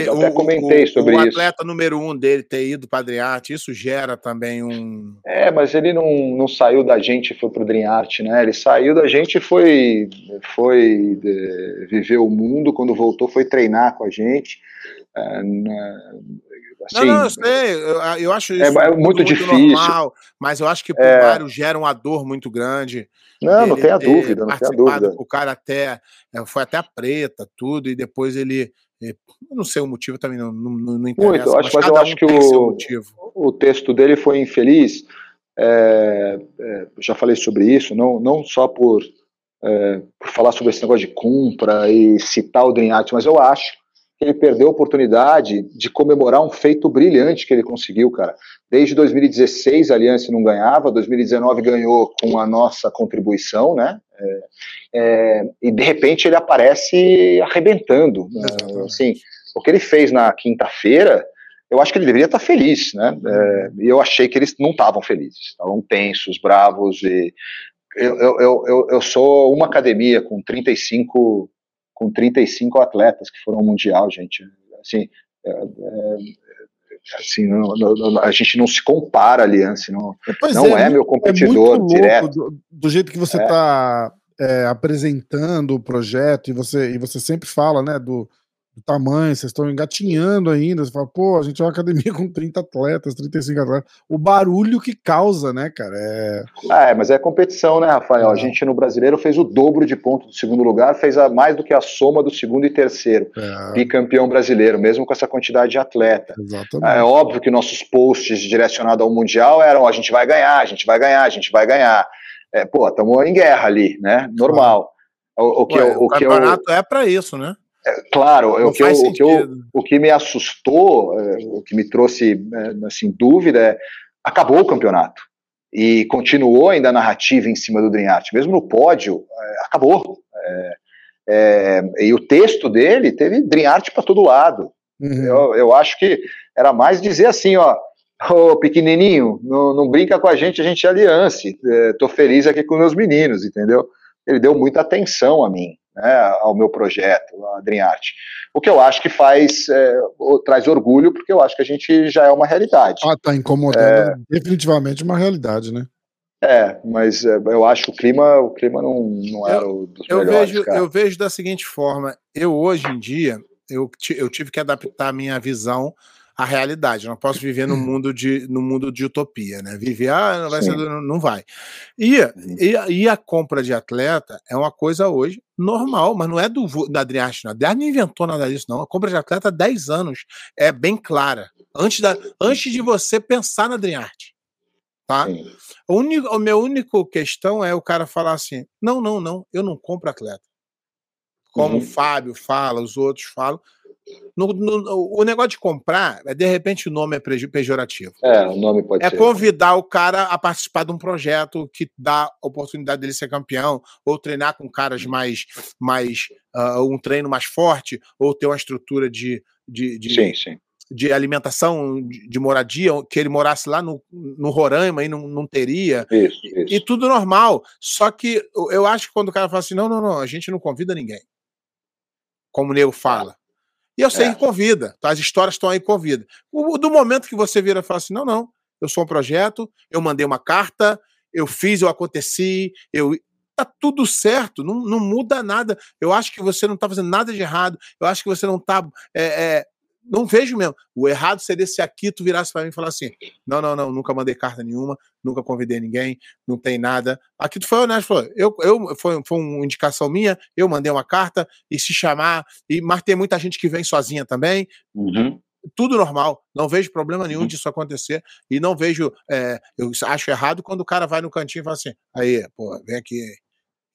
eu até comentei sobre isso. O atleta número um dele ter ido para Adriarte, isso gera também um. É, mas ele não, não saiu da gente e foi para o Adriarte, né? Ele saiu da gente e foi, foi de, viver o mundo. Quando voltou, foi treinar com a gente. É, assim, não, não, eu sei, eu, eu acho isso é, é muito, muito, difícil. Normal, mas eu acho que o é, gera uma dor muito grande. Não, não tem a dúvida, não tem a dúvida. O cara até é, foi até a preta, tudo, e depois ele eu não sei o motivo também, não, não, não interessa. Muito, acho, mas, mas eu acho um que o, o texto dele foi infeliz. É, é, já falei sobre isso, não, não só por, é, por falar sobre esse negócio de compra e citar o Drenhat, mas eu acho ele perdeu a oportunidade de comemorar um feito brilhante que ele conseguiu, cara. Desde 2016 a Aliança não ganhava, 2019 ganhou com a nossa contribuição, né? É, é, e de repente ele aparece arrebentando. Né? Assim, o que ele fez na quinta-feira, eu acho que ele deveria estar feliz, né? É, e eu achei que eles não estavam felizes, estavam tensos, bravos. E eu, eu, eu, eu sou uma academia com 35 com 35 atletas que foram ao mundial, gente. Assim, é, é, assim não, não, a gente não se compara, Aliança, não, não é, é, meu competidor é direto. Do, do, jeito que você está é. é, apresentando o projeto e você, e você sempre fala, né, do, do tamanho, vocês estão engatinhando ainda. Você fala, pô, a gente é uma academia (laughs) com 30 atletas, 35 atletas. O barulho que causa, né, cara? É, é mas é competição, né, Rafael? É. A gente no brasileiro fez o dobro de pontos do segundo lugar, fez a, mais do que a soma do segundo e terceiro. É. Bicampeão brasileiro, mesmo com essa quantidade de atleta. Exatamente. É óbvio que nossos posts direcionados ao Mundial eram: a gente vai ganhar, a gente vai ganhar, a gente vai ganhar. É, pô, estamos em guerra ali, né? Normal. O, o, que Ué, o, o campeonato eu... é para isso, né? É, claro, o que, eu, o, que eu, o que me assustou, é, o que me trouxe é, assim, dúvida é acabou o campeonato e continuou ainda a narrativa em cima do Dream Art, mesmo no pódio, acabou. É, é, e o texto dele teve Dream Art para todo lado. Uhum. Eu, eu acho que era mais dizer assim, ó, ô pequenininho, não, não brinca com a gente, a gente é aliança. É, tô feliz aqui com meus meninos, entendeu? Ele deu muita atenção a mim né, ao meu projeto, a Dream Art. O que eu acho que faz, é, traz orgulho, porque eu acho que a gente já é uma realidade. Ah, tá incomodando é, definitivamente uma realidade, né? É, mas é, eu acho que o clima, o clima não, não era eu, o dos eu melhores, Vejo, eu vejo da seguinte forma, eu hoje em dia, eu, eu tive que adaptar a minha visão a realidade. Eu não posso viver no mundo de, no mundo de utopia, né? Viver, ah, não vai ser, não vai. E, e, e, a compra de atleta é uma coisa hoje normal, mas não é do da Adriarte, não. A Adriarte não inventou nada disso, não. A compra de atleta há 10 anos é bem clara. Antes, da, antes de você pensar na Adriarte. Tá? O, único, o meu único questão é o cara falar assim: não, não, não, eu não compro atleta. Como uhum. o Fábio fala, os outros falam No, no, o negócio de comprar, é, de repente o nome é pejorativo. É, o nome pode é ser. É convidar o cara a participar de um projeto que dá oportunidade dele ser campeão, ou treinar com caras mais. mais uh, um treino mais forte, ou ter uma estrutura de. de, de sim, sim de alimentação, de, moradia, que ele morasse lá no, no Roraima e não, não teria. Isso, isso. E tudo normal. Só que eu acho que quando o cara fala assim, não, não, não, a gente não convida ninguém. Como o Nego fala. E eu sei é. que convida. Tá? As histórias estão aí, convida. O, do momento que você vira e fala assim, não, não, eu sou um projeto, eu mandei uma carta, eu fiz, eu aconteci, eu tá tudo certo, não, não muda nada. Eu acho que você não está fazendo nada de errado, eu acho que você não está é, é, não vejo mesmo. O errado seria se aqui tu virasse para mim e falasse assim: não, não, não, nunca mandei carta nenhuma, nunca convidei ninguém, não tem nada. Aqui tu foi honesto, falou: eu, eu foi, foi uma indicação minha, eu mandei uma carta e se chamar, e, mas tem muita gente que vem sozinha também. Uhum. Tudo normal, não vejo problema nenhum uhum. disso acontecer e não vejo. É, eu acho errado quando o cara vai no cantinho e fala assim: aí, pô, vem aqui.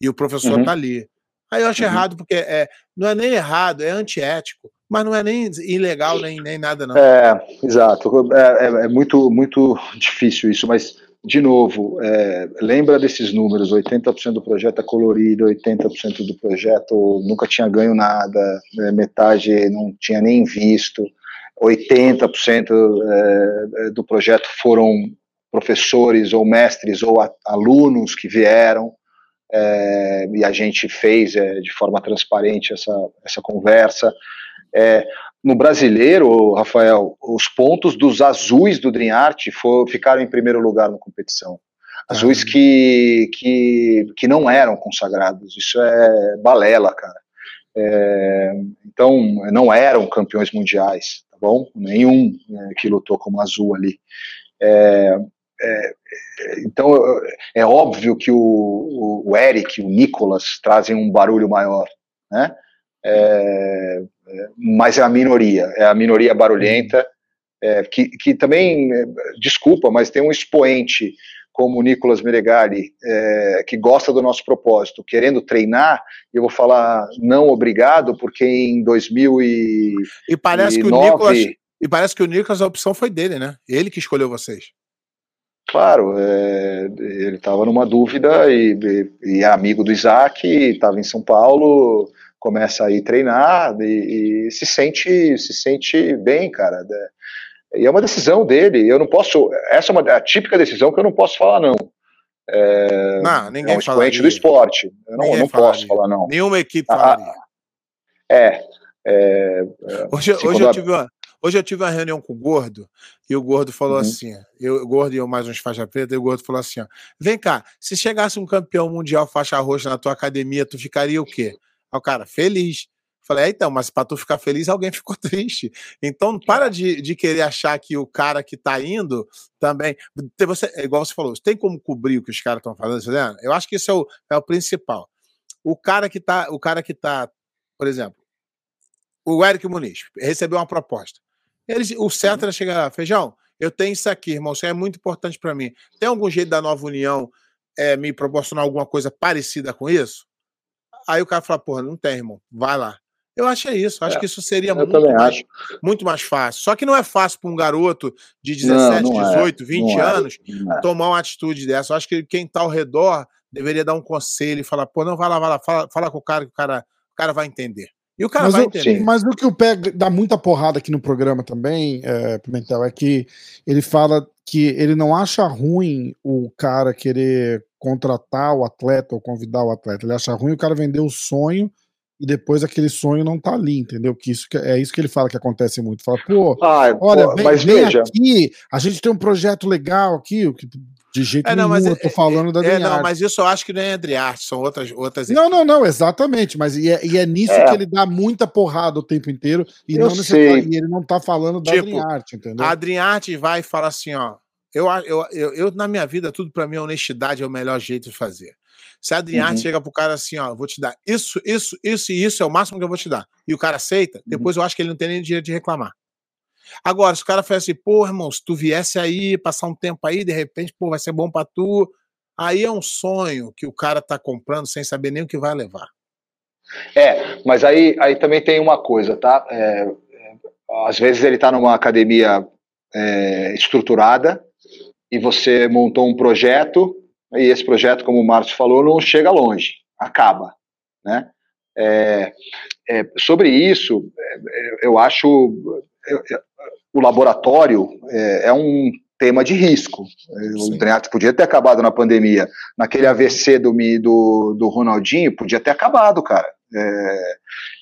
E o professor uhum. tá ali. Aí eu acho uhum. errado, porque é, não é nem errado, é antiético mas não é nem ilegal nem, nem nada, não. É, exato. É, é, é muito, muito difícil isso, mas, de novo, é, lembra desses números: 80% do projeto é colorido, 80% do projeto nunca tinha ganho nada, né, metade não tinha nem visto, 80% é, do projeto foram professores ou mestres ou alunos que vieram. É, e a gente fez é, de forma transparente essa, essa conversa. É, no brasileiro, Rafael, os pontos dos azuis do Dream Art for, ficaram em primeiro lugar na competição. Azuis ah. que, que, que não eram consagrados. Isso é balela, cara. É, então, não eram campeões mundiais, tá bom? Nenhum é, que lutou como azul ali. É, é, então, é óbvio que o, o Eric, o Nicolas trazem um barulho maior, né? É, mas é a minoria, é a minoria barulhenta, é, que, que também, é, desculpa, mas tem um expoente como o Nicolas Meregali, é, que gosta do nosso propósito, querendo treinar, eu vou falar não obrigado, porque em 2000 e, e parece que o Nicolas e parece que o Nicolas a opção foi dele, né? Ele que escolheu vocês. Claro, é, ele estava numa dúvida e, e, é amigo do Isaac, estava em São Paulo, começa a ir treinar e, e, se sente se sente bem, cara. E é uma decisão dele. Eu não posso. Essa é uma a típica decisão que eu não posso falar não. É, não, ninguém é um expoente do esporte. Eu não, não posso falar não. Nenhuma equipe ah, falaria. Ah, é, é, hoje, hoje eu tive uma, Hoje eu tive uma reunião com o Gordo e o Gordo falou uhum. assim: eu, o Gordo e eu mais uns faixa preta, e o Gordo falou assim: ó, vem cá, se chegasse um campeão mundial faixa roxa na tua academia, tu ficaria o quê? Aí o cara, feliz. Falei, é, então, mas para tu ficar feliz, alguém (laughs) ficou triste. Então, para de, de querer achar que o cara que tá indo também. Você, é igual você falou, tem como cobrir o que os caras estão fazendo? Eu acho que isso é o, é o principal. O cara que tá, o cara que tá, por exemplo, o Eric Muniz recebeu uma proposta. Ele, o certo era chegar lá, feijão, eu tenho isso aqui, irmão, isso é muito importante para mim. Tem algum jeito da nova união é, me proporcionar alguma coisa parecida com isso? Aí o cara fala, porra, não tem, irmão, vai lá. Eu acho é isso, acho é, que isso seria muito mais, muito mais fácil. Só que não é fácil para um garoto de 17, não, não 18, é, 20 anos é. tomar uma atitude dessa. Eu acho que quem está ao redor deveria dar um conselho e falar, pô, não, vai lá, vai lá, fala, fala com o cara que o cara, o cara vai entender. E o cara mas vai o, entender. Sim, mas o que o Pé dá muita porrada aqui no programa também, é, Pimentel, é que ele fala que ele não acha ruim o cara querer contratar o atleta ou convidar o atleta. Ele acha ruim o cara vender o sonho e depois aquele sonho não tá ali, entendeu? Que isso é isso que ele fala que acontece muito. Fala, pô, ah, olha, pô, vem, mas vem veja. aqui, a gente tem um projeto legal aqui, de jeito é, não, nenhum, eu tô é, falando da é, Não, mas isso eu acho que não é Adriarte, são outras outras Não, não, não, exatamente, mas e é, e é nisso é. que ele dá muita porrada o tempo inteiro e eu não necessariamente ele não tá falando da tipo, Adriarte, entendeu? A Adriarte vai e fala assim, ó, eu, eu, eu, eu, na minha vida, tudo para mim, honestidade é o melhor jeito de fazer. Se a Adriane uhum. chega pro cara assim, ó, vou te dar isso, isso, isso e isso é o máximo que eu vou te dar, e o cara aceita, uhum. depois eu acho que ele não tem nem direito de reclamar. Agora, se o cara faz assim, pô, irmão, se tu viesse aí, passar um tempo aí, de repente, pô, vai ser bom para tu. Aí é um sonho que o cara tá comprando sem saber nem o que vai levar. É, mas aí, aí também tem uma coisa, tá? É, às vezes ele está numa academia é, estruturada e você montou um projeto e esse projeto, como o Márcio falou, não chega longe, acaba, né? É, é, sobre isso, é, eu acho o laboratório é, é, um tema de risco. Sim. O Drenato podia ter acabado na pandemia. Naquele AVC do, do, do Ronaldinho, podia ter acabado, cara. É,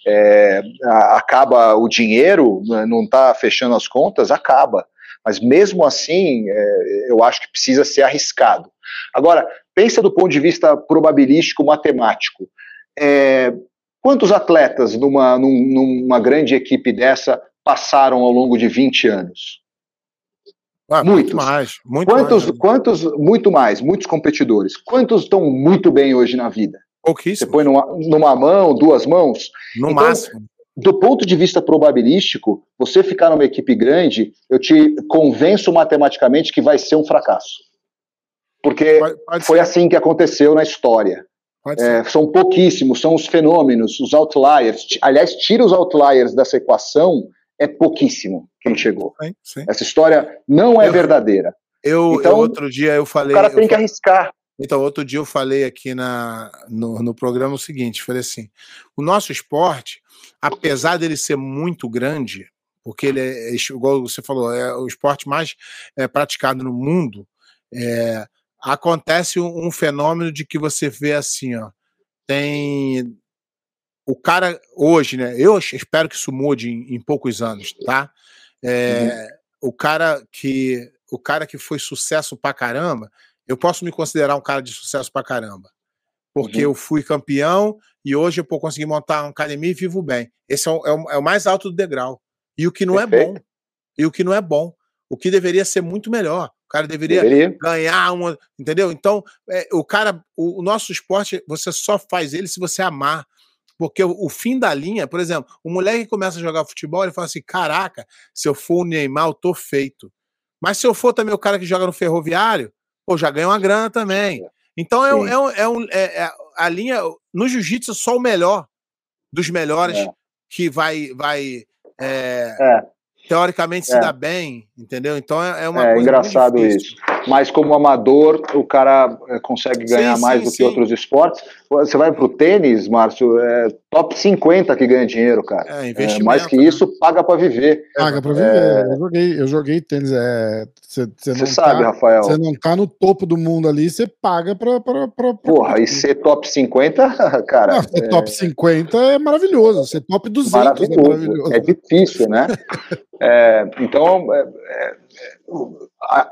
é, acaba o dinheiro, né, não está fechando as contas, acaba. Mas mesmo assim, é, eu acho que precisa ser arriscado. Agora, pensa do ponto de vista probabilístico, matemático. É, quantos atletas numa, numa grande equipe dessa passaram ao longo de 20 anos? Ah, muitos. Muito mais. Muito quantos, mais. quantos, muito mais, muitos competidores. Quantos estão muito bem hoje na vida? Pouquíssimo. Você põe numa, numa mão, duas mãos? No então, máximo. Do ponto de vista probabilístico, você ficar numa equipe grande, eu te convenço matematicamente que vai ser um fracasso. Porque pode, pode foi ser. assim que aconteceu na história. É, são pouquíssimos, são os fenômenos, os outliers. Aliás, tira os outliers dessa equação, é pouquíssimo quem chegou. Sim, sim. Essa história não é eu, verdadeira. Eu, então, eu, outro dia eu falei. O cara tem que arriscar. Então, outro dia eu falei aqui na, no, no programa o seguinte: falei assim, o nosso esporte, apesar dele ser muito grande, porque ele é, é igual você falou, é o esporte mais é, praticado no mundo, é, acontece um, um, fenômeno de que você vê assim, ó, tem o cara hoje, né? Eu espero que isso mude em, em poucos anos, tá? É, uhum. O cara que o cara que foi sucesso pra caramba, eu posso me considerar um cara de sucesso pra caramba. Porque uhum. eu fui campeão e hoje eu vou conseguir montar uma academia e vivo bem. Esse é o, é o, é o mais alto do degrau. E o que não Perfeito. é bom. E o que não é bom. O que deveria ser muito melhor. O cara deveria, deveria. ganhar uma. Entendeu? Então, é, o cara, o, o, nosso esporte, você só faz ele se você amar. Porque o, o, fim da linha, por exemplo, o moleque que começa a jogar futebol, ele fala assim: caraca, se eu for o Neymar, eu tô feito. Mas se eu for também o cara que joga no ferroviário, pô, já ganha uma grana também. Então é, um, é, um, é, um, é, é a linha. No jiu-jitsu, só o melhor dos melhores é. que vai, vai é, é teoricamente se é. dá bem, entendeu? Então é, é uma é, coisa engraçado isso. Mas como amador, o cara consegue ganhar sim, mais sim, do sim. que outros esportes. Você vai pro tênis, Márcio, é top 50 que ganha dinheiro, cara. É, investimento. É, mais que né? isso, paga para viver. Paga para viver. É... Eu joguei, eu joguei tênis. Você é, sabe, tá, Rafael. Você não tá no topo do mundo ali, você paga pra. pra, pra, pra Porra, e ser top 50, (laughs) cara. Não, ser top 50 é maravilhoso. Ser top 200 é maravilhoso. é maravilhoso. É difícil, né? (laughs) É, então, é, é,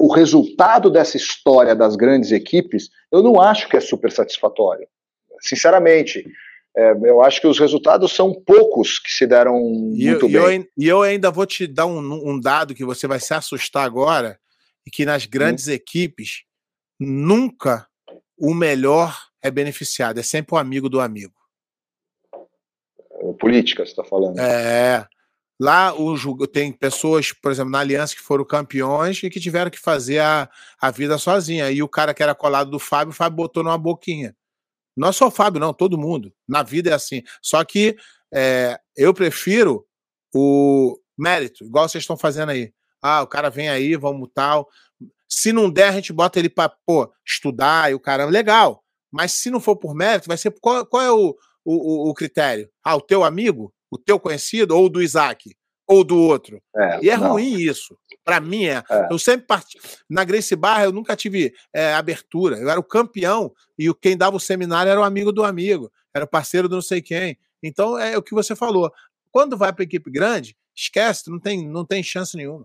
o resultado dessa história das grandes equipes, eu não acho que é super satisfatório. Sinceramente, é, eu acho que os resultados são poucos que se deram e muito eu, bem. Eu, e eu ainda vou te dar um, um, dado que você vai se assustar agora, e que nas grandes hum. equipes, nunca o melhor é beneficiado, é sempre o amigo do amigo. Política, você está falando. É. Lá o, tem pessoas, por exemplo, na Aliança que foram campeões e que tiveram que fazer a, a vida sozinha. E o cara que era colado do Fábio, o Fábio botou numa boquinha. Não é só o Fábio, não, todo mundo. Na vida é assim. Só que é, eu prefiro o mérito, igual vocês estão fazendo aí. Ah, o cara vem aí, vamos tal. Se não der, a gente bota ele para estudar e o caramba. Legal. Mas se não for por mérito, vai ser. Qual, qual é o, o, o critério? Ah, o teu amigo? o teu conhecido ou do Isaac ou do outro. É, e é não. ruim isso. Para mim é. é. Eu sempre parti na Grace Barra, eu nunca tive é, abertura. Eu era o campeão e quem dava o seminário era o amigo do amigo, era o parceiro do não sei quem. Então é o que você falou. Quando vai para equipe grande, esquece, não tem, não tem chance nenhuma.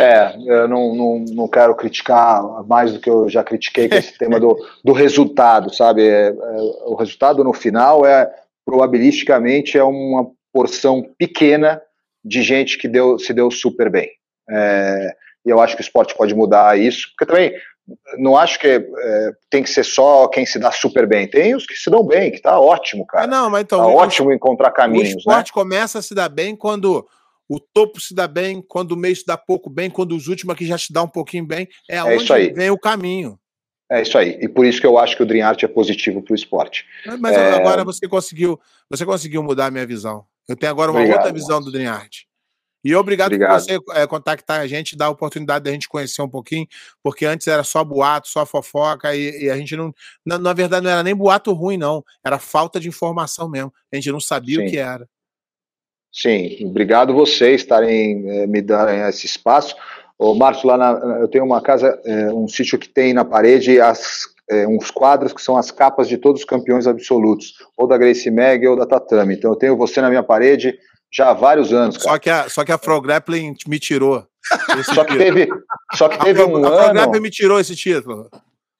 É, eu não, não, não quero criticar mais do que eu já critiquei com esse tema do, do resultado, sabe? É, é, o resultado no final é probabilisticamente é uma porção pequena de gente que deu, se deu super bem. É, e eu acho que o esporte pode mudar isso, porque também não acho que é, tem que ser só quem se dá super bem. Tem os que se dão bem, que tá ótimo, cara. É, não, mas então, tá o, ótimo encontrar caminhos. O esporte né? começa a se dar bem quando o topo se dá bem, quando o meio se dá pouco bem, quando os últimos aqui já se dá um pouquinho bem. É, é onde vem o caminho. É isso aí. E por isso que eu acho que o Dream Art é positivo para o esporte. Mas é... agora você conseguiu, você conseguiu mudar a minha visão. Eu tenho agora uma Obrigado, outra visão do Dream Art. E obrigado, obrigado. por você é, contactar a gente, dar a oportunidade da gente conhecer um pouquinho, porque antes era só boato, só fofoca, e, e a gente não. Na, na, verdade, não era nem boato ruim, não. Era falta de informação mesmo. A gente não sabia Sim. o que era. Sim, obrigado vocês estarem é, me dando esse espaço. Ô, Márcio, lá na, eu tenho uma casa, é, um sítio que tem na parede as, é, uns quadros que são as capas de todos os campeões absolutos, ou da Grace Mag ou da Tatame. Então eu tenho você na minha parede já há vários anos. Cara. Só que a, só que a Pro Grappling me tirou. só que teve, só que teve a, um a ano. A Pro Grappling me tirou esse título.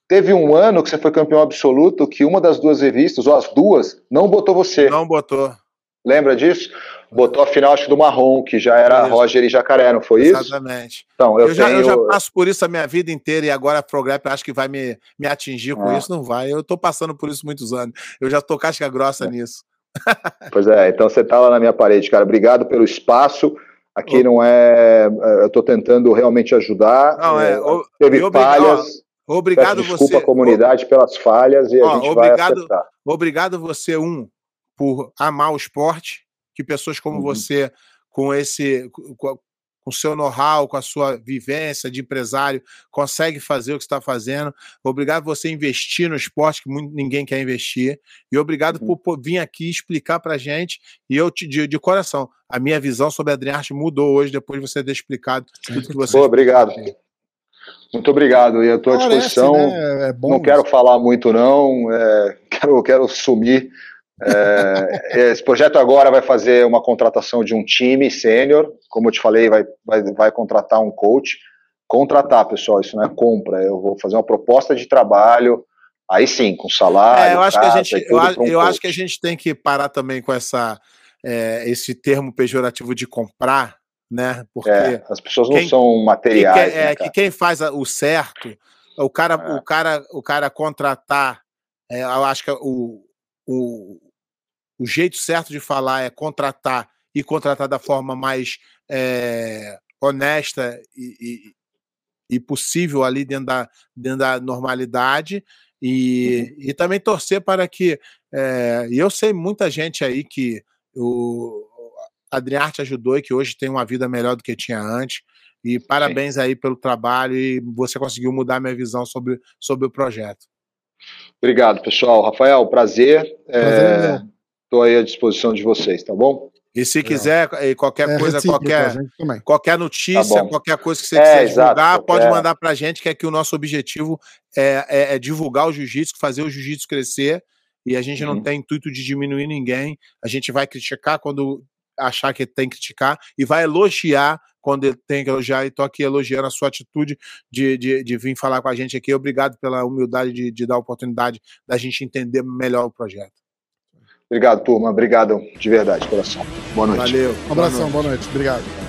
Teve um ano que você foi campeão absoluto que uma das duas revistas, ou as duas, não botou você. Não botou. Lembra disso? Botou a final, acho que do Marrom, que já era isso. Roger e Jacaré, não foi isso? Exatamente. Então, eu, eu, já, tenho... eu já passo por isso a minha vida inteira e agora a Prograp acho que vai me, me atingir com ah. isso, não vai. Eu estou passando por isso muitos anos. Eu já estou casca grossa é. nisso. (laughs) Pois é, então você está lá na minha parede, cara. Obrigado pelo espaço. Aqui não é. é eu estou tentando realmente ajudar. Não, é. O, teve falhas. Obrigado Peço desculpa você. a comunidade pelas falhas e a gente obrigado, vai acertar. Obrigado você, um, por amar o esporte, que pessoas como uhum. você, com esse, com, com o seu know-how, com a sua vivência de empresário, consegue fazer o que está fazendo. Obrigado você investir no esporte, que muito, ninguém quer investir. E obrigado uhum. por, por, vir aqui explicar para gente. E eu te de, de coração, a minha visão sobre a Adriarte mudou hoje, depois de você ter explicado tudo que você. Pô, obrigado. Muito obrigado. E à tua Parece, disposição. Né? É não quero falar muito, não. É, (laughs) quero, quero sumir. É, esse projeto agora vai fazer uma contratação de um time sênior, como eu te falei, vai, vai, vai contratar um coach. Contratar, pessoal, isso não é compra. Eu vou fazer uma proposta de trabalho, aí sim, com salário. É, eu acho, casa, que, a gente, eu, um eu acho que a gente tem que parar também com essa, é, esse termo pejorativo de comprar, né? Porque é, as pessoas não quem, são materiais. Quem, é, né, que quem faz o certo, o cara, é. o cara, o cara contratar, é, eu acho que o, o, o jeito certo de falar é contratar e contratar da forma mais é, honesta e, e, e, possível ali dentro da, dentro da normalidade e, uhum. e também torcer para que é, e eu sei muita gente aí que o Adriarte ajudou e que hoje tem uma vida melhor do que tinha antes e parabéns Sim. aí pelo trabalho e você conseguiu mudar minha visão sobre, sobre o projeto. Obrigado, pessoal. Rafael, prazer. Estou é, aí à disposição de vocês, tá bom? E se quiser, qualquer é, coisa, qualquer, qualquer notícia, tá qualquer coisa que você é, quiser divulgar, exato, pode é. mandar para a gente, que aqui o nosso objetivo é, é, é divulgar o jiu-jitsu, fazer o jiu-jitsu crescer, e a gente uhum. não tem intuito de diminuir ninguém, a gente vai criticar quando achar que tem que criticar, e vai elogiar quando ele tem que elogiar, e estou aqui elogiando a sua atitude de, de, de, vir falar com a gente aqui. Obrigado pela humildade de, de dar a oportunidade da gente entender melhor o projeto. Obrigado, turma. Obrigado de verdade, coração. Boa noite. Valeu. Um abração, boa noite. Boa noite. Obrigado.